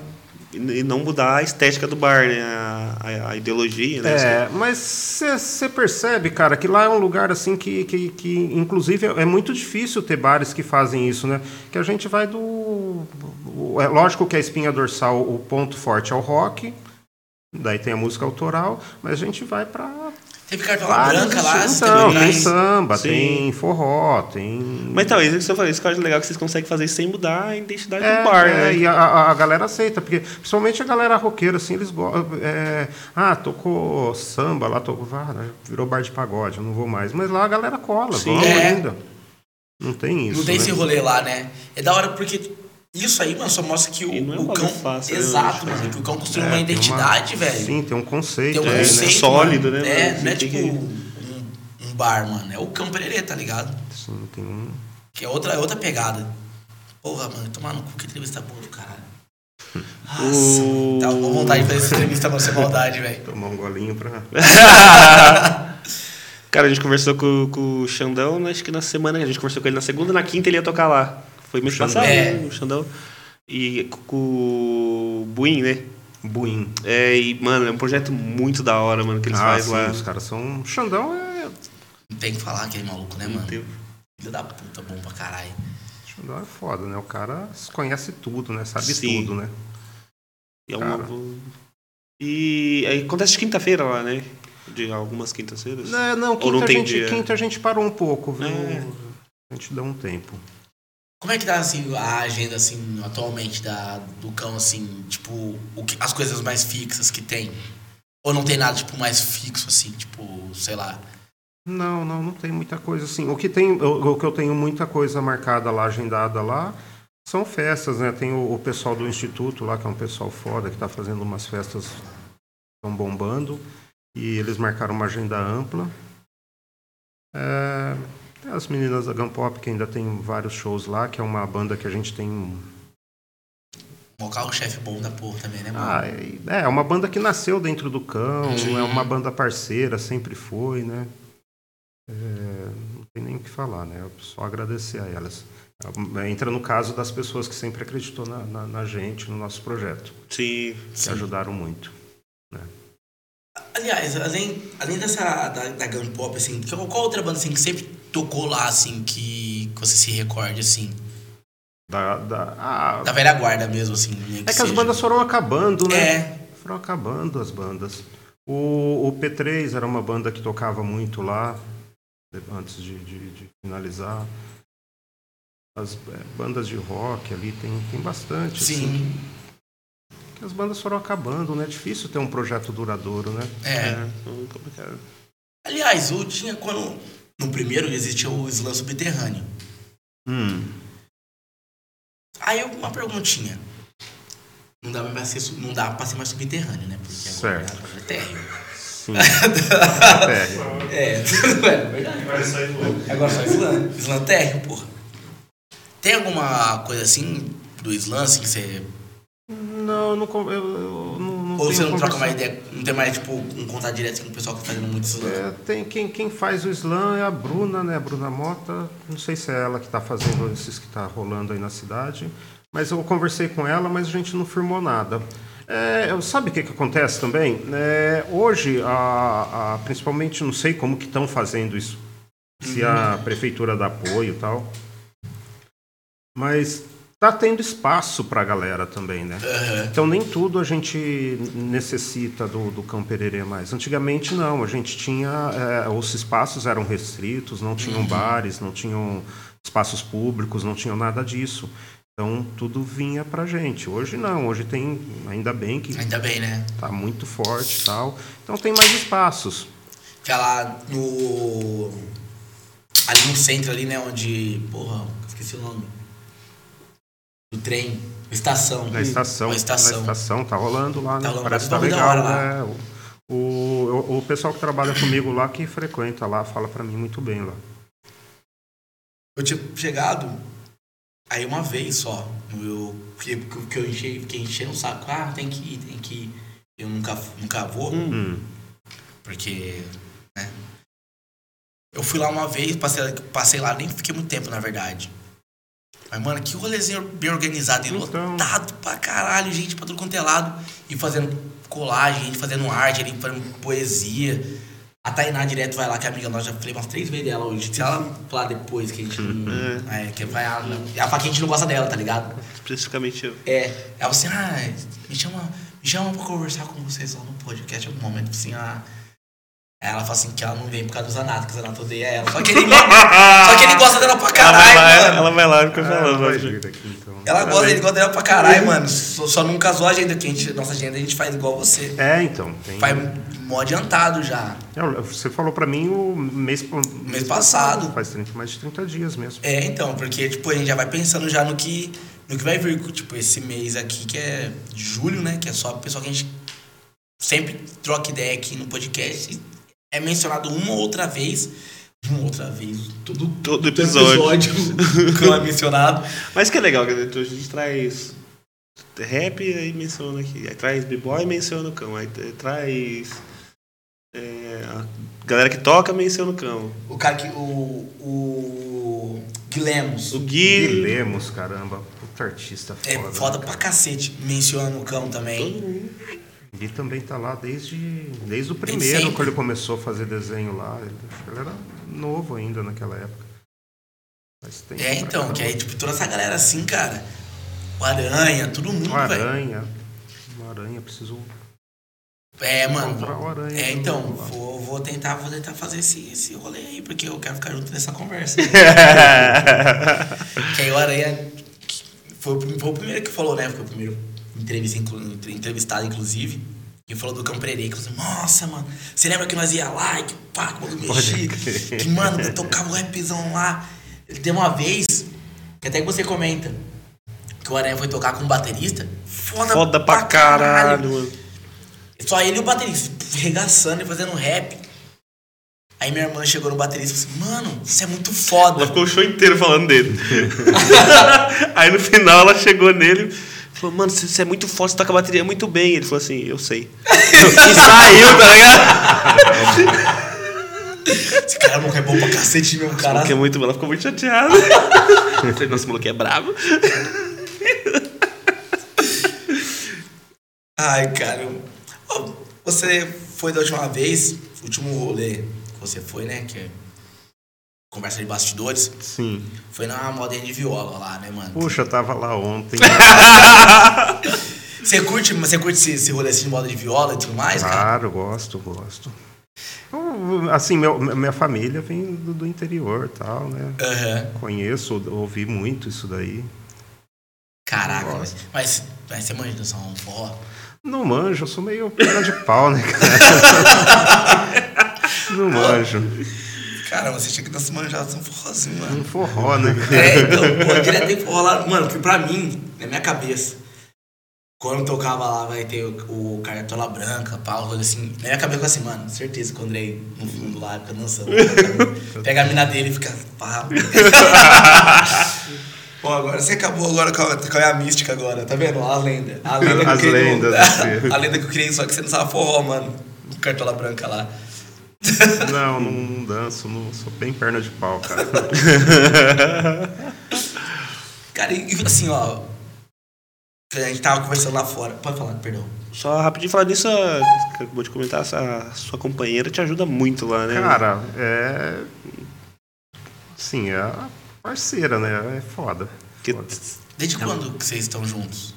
e não mudar a estética do bar, né? A, a- a ideologia, né? É, mas você percebe, cara, que lá é um lugar assim que, que, que, inclusive, é muito difícil ter bares que fazem isso, né? Que a gente vai do. É lógico que a espinha dorsal, o ponto forte é o rock, daí tem a música autoral, mas a gente vai para. Teve cartola branca lá, Então, também. tem samba, Sim. tem forró, tem. Mas então, isso que você falou, isso que eu acho legal que vocês conseguem fazer sem mudar a identidade É, do bar, é, né? E a, a- a galera aceita, porque principalmente a galera roqueira, assim, eles gostam. é, ah, tocou samba lá, tocou, ah, virou bar de pagode, eu não vou mais. Mas lá a galera cola, Sim. vamos É. ainda. Não tem isso. Não tem né? esse rolê lá, né? É da hora porque Isso aí, mano, só mostra que o, não é o cão. fácil, né, Exato, mano. Que o cão construiu É, uma tem uma- identidade, velho. Sim, tem um conceito. Tem um né? conceito. Sólido, mano. né, É, mano? não é tipo que- um, um bar, mano. É o cão pererê, tá ligado? Sim, tem um. Que é outra, é outra pegada. Porra, mano, tomar no cu, que entrevista boa do caralho. Nossa, O- tá com vontade de fazer essa entrevista pra ser maldade, velho. Tomar um golinho pra. Cara, a gente conversou com, com o Xandão, né, acho que na semana, a gente conversou com ele na segunda, na quinta ele ia tocar lá. Foi mês Xandão. passado, É. né, o Xandão. E com o Buim, né? Buim. É, e, mano, é um projeto muito da hora, mano, que eles Ah, fazem sim, lá. os caras são. Xandão é. Não tem que falar aquele maluco, né, mano? Filho da puta, bom pra caralho. Xandão é foda, né? O cara conhece tudo, né? Sabe Sim. tudo, né? E, é uma- Cara. e aí acontece de quinta-feira lá, né? De algumas quintas-feiras. É, não, quinta, Ou não a tem gente, dia? quinta a gente parou um pouco, viu? É. A gente deu um tempo. Como é que tá, assim, a agenda, assim, atualmente da, do cão, assim, tipo, o que, as coisas mais fixas que tem? Ou não tem nada, tipo, mais fixo, assim, tipo, sei lá. Não, não, não tem muita coisa assim. O que tem, o, o que eu tenho muita coisa marcada lá, agendada lá, são festas, né? Tem o, o pessoal do instituto lá, que é um pessoal foda, que está fazendo umas festas estão bombando e eles marcaram uma agenda ampla. É, as meninas da Gun Pop que ainda tem vários shows lá, que é uma banda que a gente tem um carro-chefe bom da porra também, né, mano? Ah, é, é uma banda que nasceu dentro do cão, Sim. é uma banda parceira, sempre foi, né? É, não tem nem o que falar, né? É só agradecer a elas. É, Entra no caso das pessoas que sempre acreditou na, na- na gente, no nosso projeto, Sim. que Sim. ajudaram muito. Aliás, além, além dessa, da, da Gun Pop, assim, qual, qual outra banda, assim, que sempre tocou lá, assim, que, que você se recorde, assim? Da, da- ah, Da velha guarda mesmo, assim. nem é que as seja. bandas foram acabando, né? É, Foram acabando as bandas. O, o P3 era uma banda que tocava muito lá, antes de, de- de finalizar. As é, bandas de rock ali tem, tem bastante. assim, sim. que as bandas foram acabando, né? É difícil ter um projeto duradouro, né? É. É, muito complicado. Aliás, eu tinha quando. No primeiro existia o slam subterrâneo. Hum. Aí uma perguntinha. Não dá pra ser, não dá pra ser mais subterrâneo, né? Porque agora, Certo. agora é térreo. Sim. É, É, é verdade. Agora só slam. Slam térreo, porra. Tem alguma coisa assim do slam, assim, que você. Não, não, eu, eu não, não Ou você não troca mais ideia, não tem mais, tipo, um contato direto com o pessoal que tá fazendo muito slam? É, tem quem, quem faz o slam é a Bruna, né? A Bruna Mota. Não sei se é ela que está fazendo esses que está rolando aí na cidade. Mas eu conversei com ela, mas a gente não firmou nada. É, eu- sabe o que, que acontece também? É, hoje, a, a- principalmente, não sei como que estão fazendo isso. Se a prefeitura dá apoio e tal. Mas tá tendo espaço para a galera também, né? Aham. Então nem tudo a gente necessita do, do cão pererê mais. Antigamente não, a gente tinha é, os espaços eram restritos, não tinham bares, não tinham espaços públicos, não tinham nada disso. Então tudo vinha pra gente. Hoje não, hoje tem ainda bem que Ainda bem, né? tá muito forte e tal. Então tem mais espaços. É lá no. Ali no centro, ali, né? Onde. Porra, esqueci o nome. Do trem. Estação. Na estação, Na estação. na estação tá rolando lá, né? Tá rolando Parece que tá legal, né? O, o, o pessoal que trabalha comigo lá, que frequenta lá, fala pra mim muito bem lá. Eu tinha chegado aí uma vez só. Eu, que, que eu enchei, fiquei enchendo o saco. Ah, tem que ir, tem que ir. Eu nunca, nunca vou, Hum. porque. Né? Eu fui lá uma vez, passei, passei lá, nem fiquei muito tempo, na verdade. Mas, mano, que rolezinho bem organizado e Então. lotado pra caralho, gente pra tudo quanto é lado. E fazendo colagem, gente fazendo arte, ali, fazendo poesia. A Tainá direto vai lá, que é amiga nossa, já falei umas três vezes dela hoje. Se ela falar depois que a gente não. É, que vai. Ela, ela fala que a gente não gosta dela, tá ligado? Especificamente eu. É. Ela assim, ah, me chama, me chama pra conversar com vocês lá no podcast em algum momento, assim, ah. Aí ela fala assim que ela não vem por causa do Zanato, que o Zanato odeia ela. Só que ele, ele dela pra Ela vai caralho, lá, mano. ela vai lá e fica ela falando. aqui, então. Ela gosta, ele gosta dela pra caralho, mano. Só, só não casou a agenda, que a gente, nossa agenda a gente faz igual você. É, então. Tem... Faz mó adiantado já. Você falou pra mim o mês, Mês passado. Faz 30, mais de 30 dias mesmo. É, então, porque, tipo, a gente já vai pensando já no que, No que vai vir, tipo, esse mês aqui, que é julho, né? Que é só o pessoal que a gente sempre troca ideia aqui no podcast. É mencionado uma ou outra vez. Uma outra vez. Tudo, Todo episódio. que é mencionado. Mas que é legal, que a gente traz rap e aí menciona aqui. Aí traz b-boy e menciona o cão. Aí traz. é, a galera que toca menciona o cão. O cara que. O. O. Guilemos. O Gui. Gui Lemos, caramba. Puta artista foda. É foda cara? pra cacete. Menciona o cão também. Gui também tá lá desde, desde o primeiro, quando ele começou a fazer desenho lá. Ele, ele era novo ainda naquela época. Faz tempo É, então, caramba. que aí, tipo, toda essa galera assim, cara. O Aranha, todo mundo, O velho. Aranha. O Aranha precisou. É, mano. O Aranha É, então, vou, vou tentar, vou tentar fazer esse, esse rolê aí, porque eu quero ficar junto nessa conversa. que aí o Aranha foi, foi o primeiro que falou, né? Foi o primeiro entrevistado, inclusive. Que falou do Cão Pereira, que falou assim, nossa, mano, você lembra que nós ia lá e que pá, que o bagulho mexia? Que, mano, eu tocava o rapzão lá. Ele tem uma vez, que até que você comenta, que o Aranha foi tocar com um baterista. Foda, Foda pra caralho, mano. só ele e o baterista, regaçando e fazendo rap. Aí minha irmã chegou no baterista e falou assim, mano, isso é muito Ela foda. ficou o show inteiro falando dele. Aí no final ela chegou nele e falou, mano, você é muito forte, você toca bateria muito bem. Ele falou assim, eu sei. e saiu, tá ligado? Esse cara maluco é bom pra cacete mesmo, cara. Porque é muito, ela ficou muito chateada. Falei, nossa, o maluco é bravo. Ai, cara. Você foi da última vez, último rolê que você foi, né? Que é conversa de bastidores. Sim. Foi na modinha de viola lá, né, mano? Puxa, eu tava lá ontem. Você curte, você curte esse, esse rolê assim de moda de viola e tudo mais, cara? Claro, gosto, gosto. Eu, Assim, meu- minha família vem do, do interior e tal, né? Aham. Conheço, ouvi muito isso daí. Caraca, mas, Gosto. mas, mas você manja dançar um forró? Não manjo, eu sou meio perna de pau, né, cara? Não manjo. Cara, você tinha que dançar manjar um forrozinho, mano. Um forró, né? É, então, pô, direto tem forró lá. Mano, que pra mim, na minha cabeça, quando eu tocava lá, vai ter o, o Cartola Branca, pau, assim. Na minha cabeça, eu assim, mano, certeza que o Andrei no fundo lá fica dançando. Pega a mina dele e fica. Pá. Pô, agora você acabou agora com a, com a minha mística agora, tá vendo? A lenda. A lenda que eu As criei. lendas, a lenda que eu criei, só que você não sabe forró, mano. Cartola Branca lá. Não, não, não danço, não, sou bem perna de pau, cara. Cara, e assim, ó. A gente tava conversando lá fora. Pode falar, perdão. Só rapidinho falar nisso, a- que eu vou te comentar, a sua companheira te ajuda muito lá, né? Cara, é. Sim, é a parceira, né? É foda. Que- Foda. Desde quando que vocês estão juntos?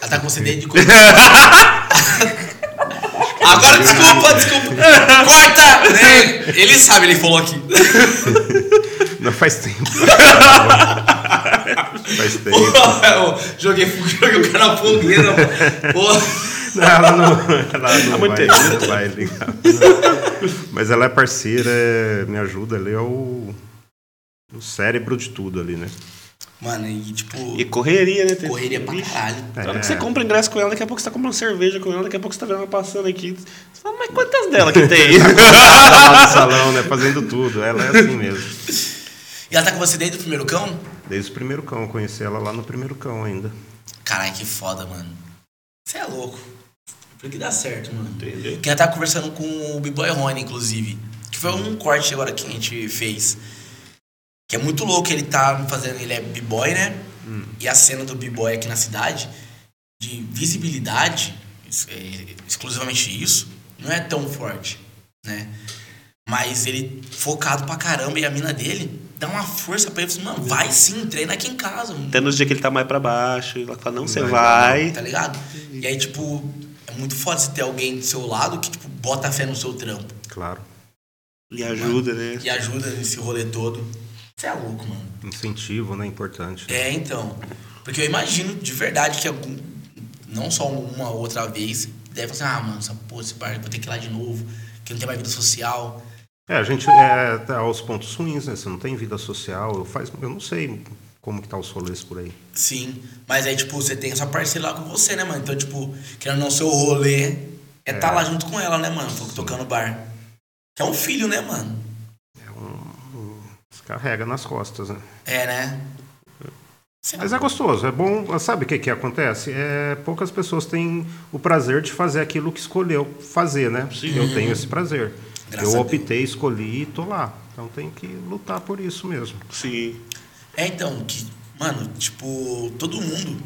Ela tá com você desde quando? Agora desculpa, desculpa. Corta! né? Ele sabe, ele falou aqui. Não faz tempo. faz Pô, tempo. eu joguei, joguei o cara na fogueira. Pô. Não, ela não, ela não muito vai, não vai ligar. Mas ela é parceira, me ajuda ali, é o, o cérebro de tudo ali, né? Mano, e tipo, E correria, né? Tem- correria pra caralho. Na hora É. que você compra ingresso com ela, daqui a pouco você tá comprando cerveja com ela, daqui a pouco você tá vendo ela passando aqui. Você fala, mas quantas dela que tem? Tá no salão, né? Fazendo tudo. Ela é assim mesmo. E ela tá com você desde o primeiro cão? Desde o primeiro cão, eu conheci ela lá no primeiro cão ainda. Caralho, que foda, mano. Você é louco. Porque dá certo, mano. Entendeu? Que ela tava conversando com o B-Boy Rony, inclusive. Que foi um corte agora que a gente fez. Que é muito louco, ele tá fazendo. Ele é B-Boy, né? E a cena do B-Boy aqui na cidade, de visibilidade, é, exclusivamente isso, não é tão forte, né? Mas ele focado pra caramba e a mina dele dá uma força pra ele. Fala, assim, mano, vai sim, treina aqui em casa. mano." Até nos dias que ele tá mais pra baixo, ela fala, não, você Vai, vai. Tá ligado? E aí, tipo, é muito foda você ter alguém do seu lado que, tipo, bota fé no seu trampo. Claro. E ajuda, né? E ajuda nesse rolê todo. Você é louco, mano. Incentivo, né? Importante. É, então. Porque eu imagino de verdade que algum. Não só uma ou outra vez, deve falar assim, ah, mano, essa porra, esse bar, vou ter que ir lá de novo, que não tem mais vida social. É, a gente é tá aos pontos ruins, né? Você não tem vida social. Eu, faz, eu não sei como que tá os rolês por aí. Sim. Mas aí, tipo, você tem a sua parceira lá com você, né, mano? Então, tipo, querendo não, seu rolê é estar tá lá junto com ela, né, mano? Tocando bar. Que é um filho, né, mano? É carrega nas costas, né? É, né? Mas é gostoso, é bom. Sabe o que, que acontece? É, poucas pessoas têm o prazer de fazer aquilo que escolheu fazer, né? Sim. Eu tenho esse prazer. Graças eu optei, escolhi e tô lá. Então tem que lutar por isso mesmo. Sim. É, então, que, mano, tipo, todo mundo,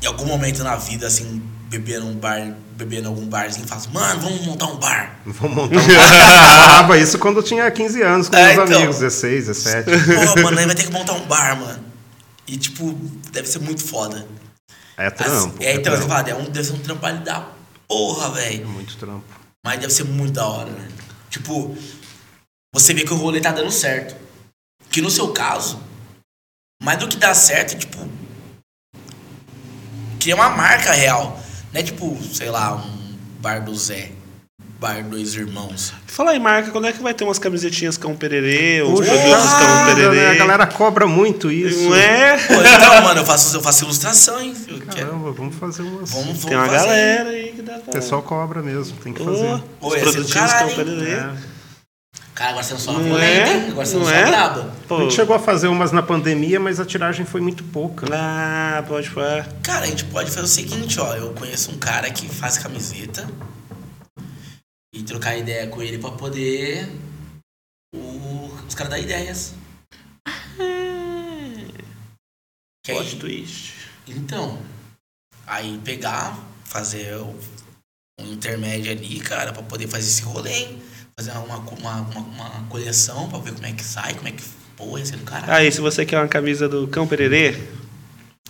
em algum momento na vida, assim, beber num bar, beber em algum barzinho, fala assim, mano, vamos montar um bar. Vamos montar um bar. Falava isso quando eu tinha 15 anos com É, meus então. amigos, 16, 17. Pô, mano, aí vai ter que montar um bar, mano. E, tipo, deve ser muito foda. É trampo. Assim, é, então, você trampo. fala, é um, deve ser um trabalho da porra, É velho. muito trampo. Mas deve ser muito da hora, né? Tipo, você vê que o rolê tá dando certo. Que no seu caso, mais do que dar certo, é tipo. Criar uma marca real. Não é tipo, sei lá, um bar do Zé. Bar dois irmãos. Falar em marca, quando é que vai ter umas camisetinhas cão pererê, uns Poxa, produtos cão nada, pererê? né? A galera cobra muito isso. Não é? Pô, então, mano, eu faço, eu faço ilustração, hein? Eu quero- Caramba, vamos fazer umas. Vamos, vamos Tem uma fazer. galera aí que dá pra... O pessoal cobra mesmo, tem que Ô, fazer. Pô, os produtinhos cão pererê. É. Cara, agora você não só uma Não violenta, é? hein? Agora você não, Não só é? A gente chegou a fazer umas na pandemia, mas a tiragem foi muito pouca. Ah, pode falar. Cara, a gente pode fazer o seguinte, ó. Eu conheço um cara que faz camiseta e trocar ideia com ele pra poder o- os caras dar ideias. Que Plot aí, twist. então, aí pegar, fazer o- um intermédio ali, cara, pra poder fazer esse rolê, hein? Fazer uma, uma, uma, uma coleção pra ver como é que sai, como é que. Pô, ia ser do caralho. Aí, se você quer uma camisa do cão pererê,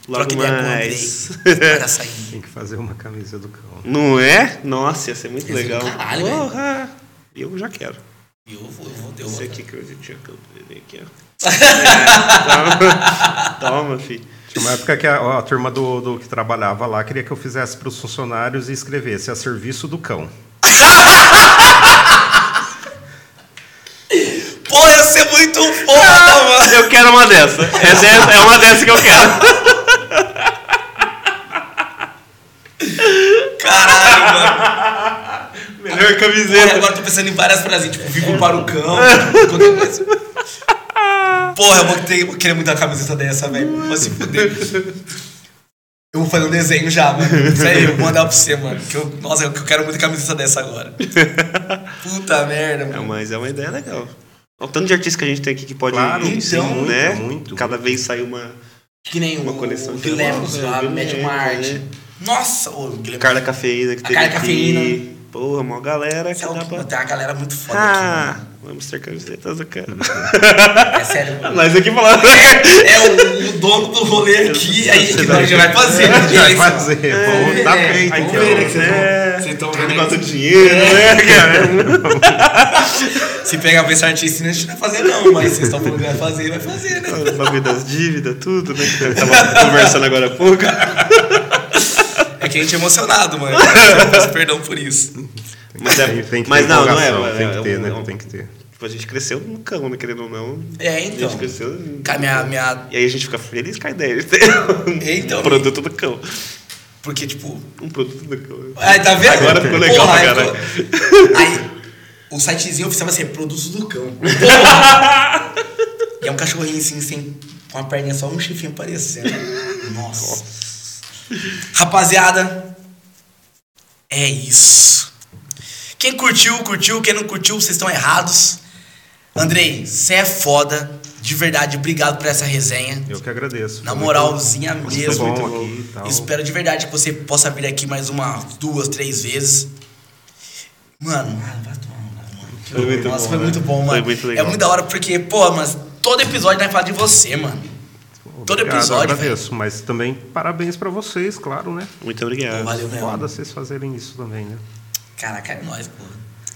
logo Troca ideia com o Andrei. mais. Tem que fazer uma camisa do cão. Não é? Nossa, ia ser muito Ia ser legal. do caralho, velho. Porra! Eu já quero. Eu vou, eu vou, eu Esse vou. aqui que eu tinha cão pererê aqui, ó. É, toma, toma, filho. Tinha uma época que a, ó, a turma do, do que trabalhava lá queria que eu fizesse para os funcionários e escrevesse a serviço do cão. Pô, ia ser muito Eu quero uma dessa. É, dessa, é uma dessa que eu quero. Caralho, mano. Melhor Porra, camiseta. agora eu tô pensando em várias frases, tipo, vivo para o cão. Porra, eu vou, ter, vou querer muito uma camiseta dessa, velho. Vou se fuder. Eu vou fazer um desenho já, mano. Isso aí, eu vou mandar pra você, mano. Que eu, nossa, eu quero muito camiseta dessa agora. Puta merda, É, mano. mas é uma ideia legal. O tanto de artista que a gente tem aqui que pode Claro, ir, então, sim, muito, né? muito, Cada muito. vez sai uma. Que nem Uma o, coleção o de Guilherme novo, lá, é, mete uma Guilherme, arte. né? Nossa, o Guilherme. Carla Cafeína que A teve Carla aqui. Cafeína. Porra, uma galera que Sabe dá que pra. Tem uma galera muito foda aqui, Ah, mano. Vamos ter camisetas do cara. É sério. Nós aqui falando. É o, o dono do rolê aqui, aí que nós já vai fazer. né? Vai fazer, vamos, tá É, feito. aí então. vê, né, vocês É, estão vendo aí. de dinheiro, né, cara? Se pegar pra esse artista, a gente não vai fazer não, mas vocês estão falando que vai fazer, vai fazer, né? O bagulho das dívidas, tudo, né? Que eu tava conversando agora há pouco. É que a gente é emocionado, mano. Peço perdão por isso. Mas, é, Tem, tem que mas ter não, não é. é- Tem é que ter, né? é um- Tem que ter. Tipo, a gente cresceu no cão, né? Querendo ou não. É, A então. gente cresceu. Cara, minha, minha... E aí a gente fica feliz com a ideia de ter Então. um produto do cão. Porque, tipo... Um produto do cão. Aí, tá vendo? Agora ficou legal Porra, pra aí caralho. Aí, o sitezinho oficial vai ser Produtos do Cão. Porra! E é um cachorrinho assim, sem... Com a perninha só um chifrinho aparecendo. Nossa. Rapaziada, é isso. Quem curtiu, curtiu. Quem não curtiu, vocês estão errados. Andrei, você é foda. De verdade, obrigado por essa resenha. Eu que agradeço. Na moralzinha muito, mesmo. muito bom aqui tal. Espero de verdade que você possa vir aqui mais uma, duas, três vezes. Mano, ah, vai tomar mano. Que Foi muito Nossa, bom, foi né? muito bom, mano. Foi muito legal. É muito da hora porque, pô, mas todo episódio nós fala de você, mano. Todo Obrigado, episódio, agradeço. Mas também parabéns pra vocês, claro, né? Muito obrigado. Valeu mesmo. Foda vocês fazerem isso também, né? Caraca, é nóis, pô.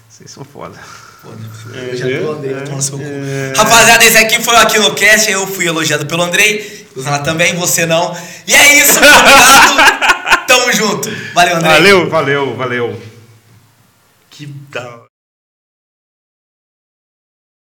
Vocês são foda. Foda. É, Eu já tô Andrei, é, no seu cu. é. Rapaziada, esse aqui foi o Aqui no Cast. Eu fui elogiado pelo Andrei. Usana também, você não. E é isso, obrigado. Tamo junto. Valeu, Andrei. Valeu. Valeu, valeu. Que da.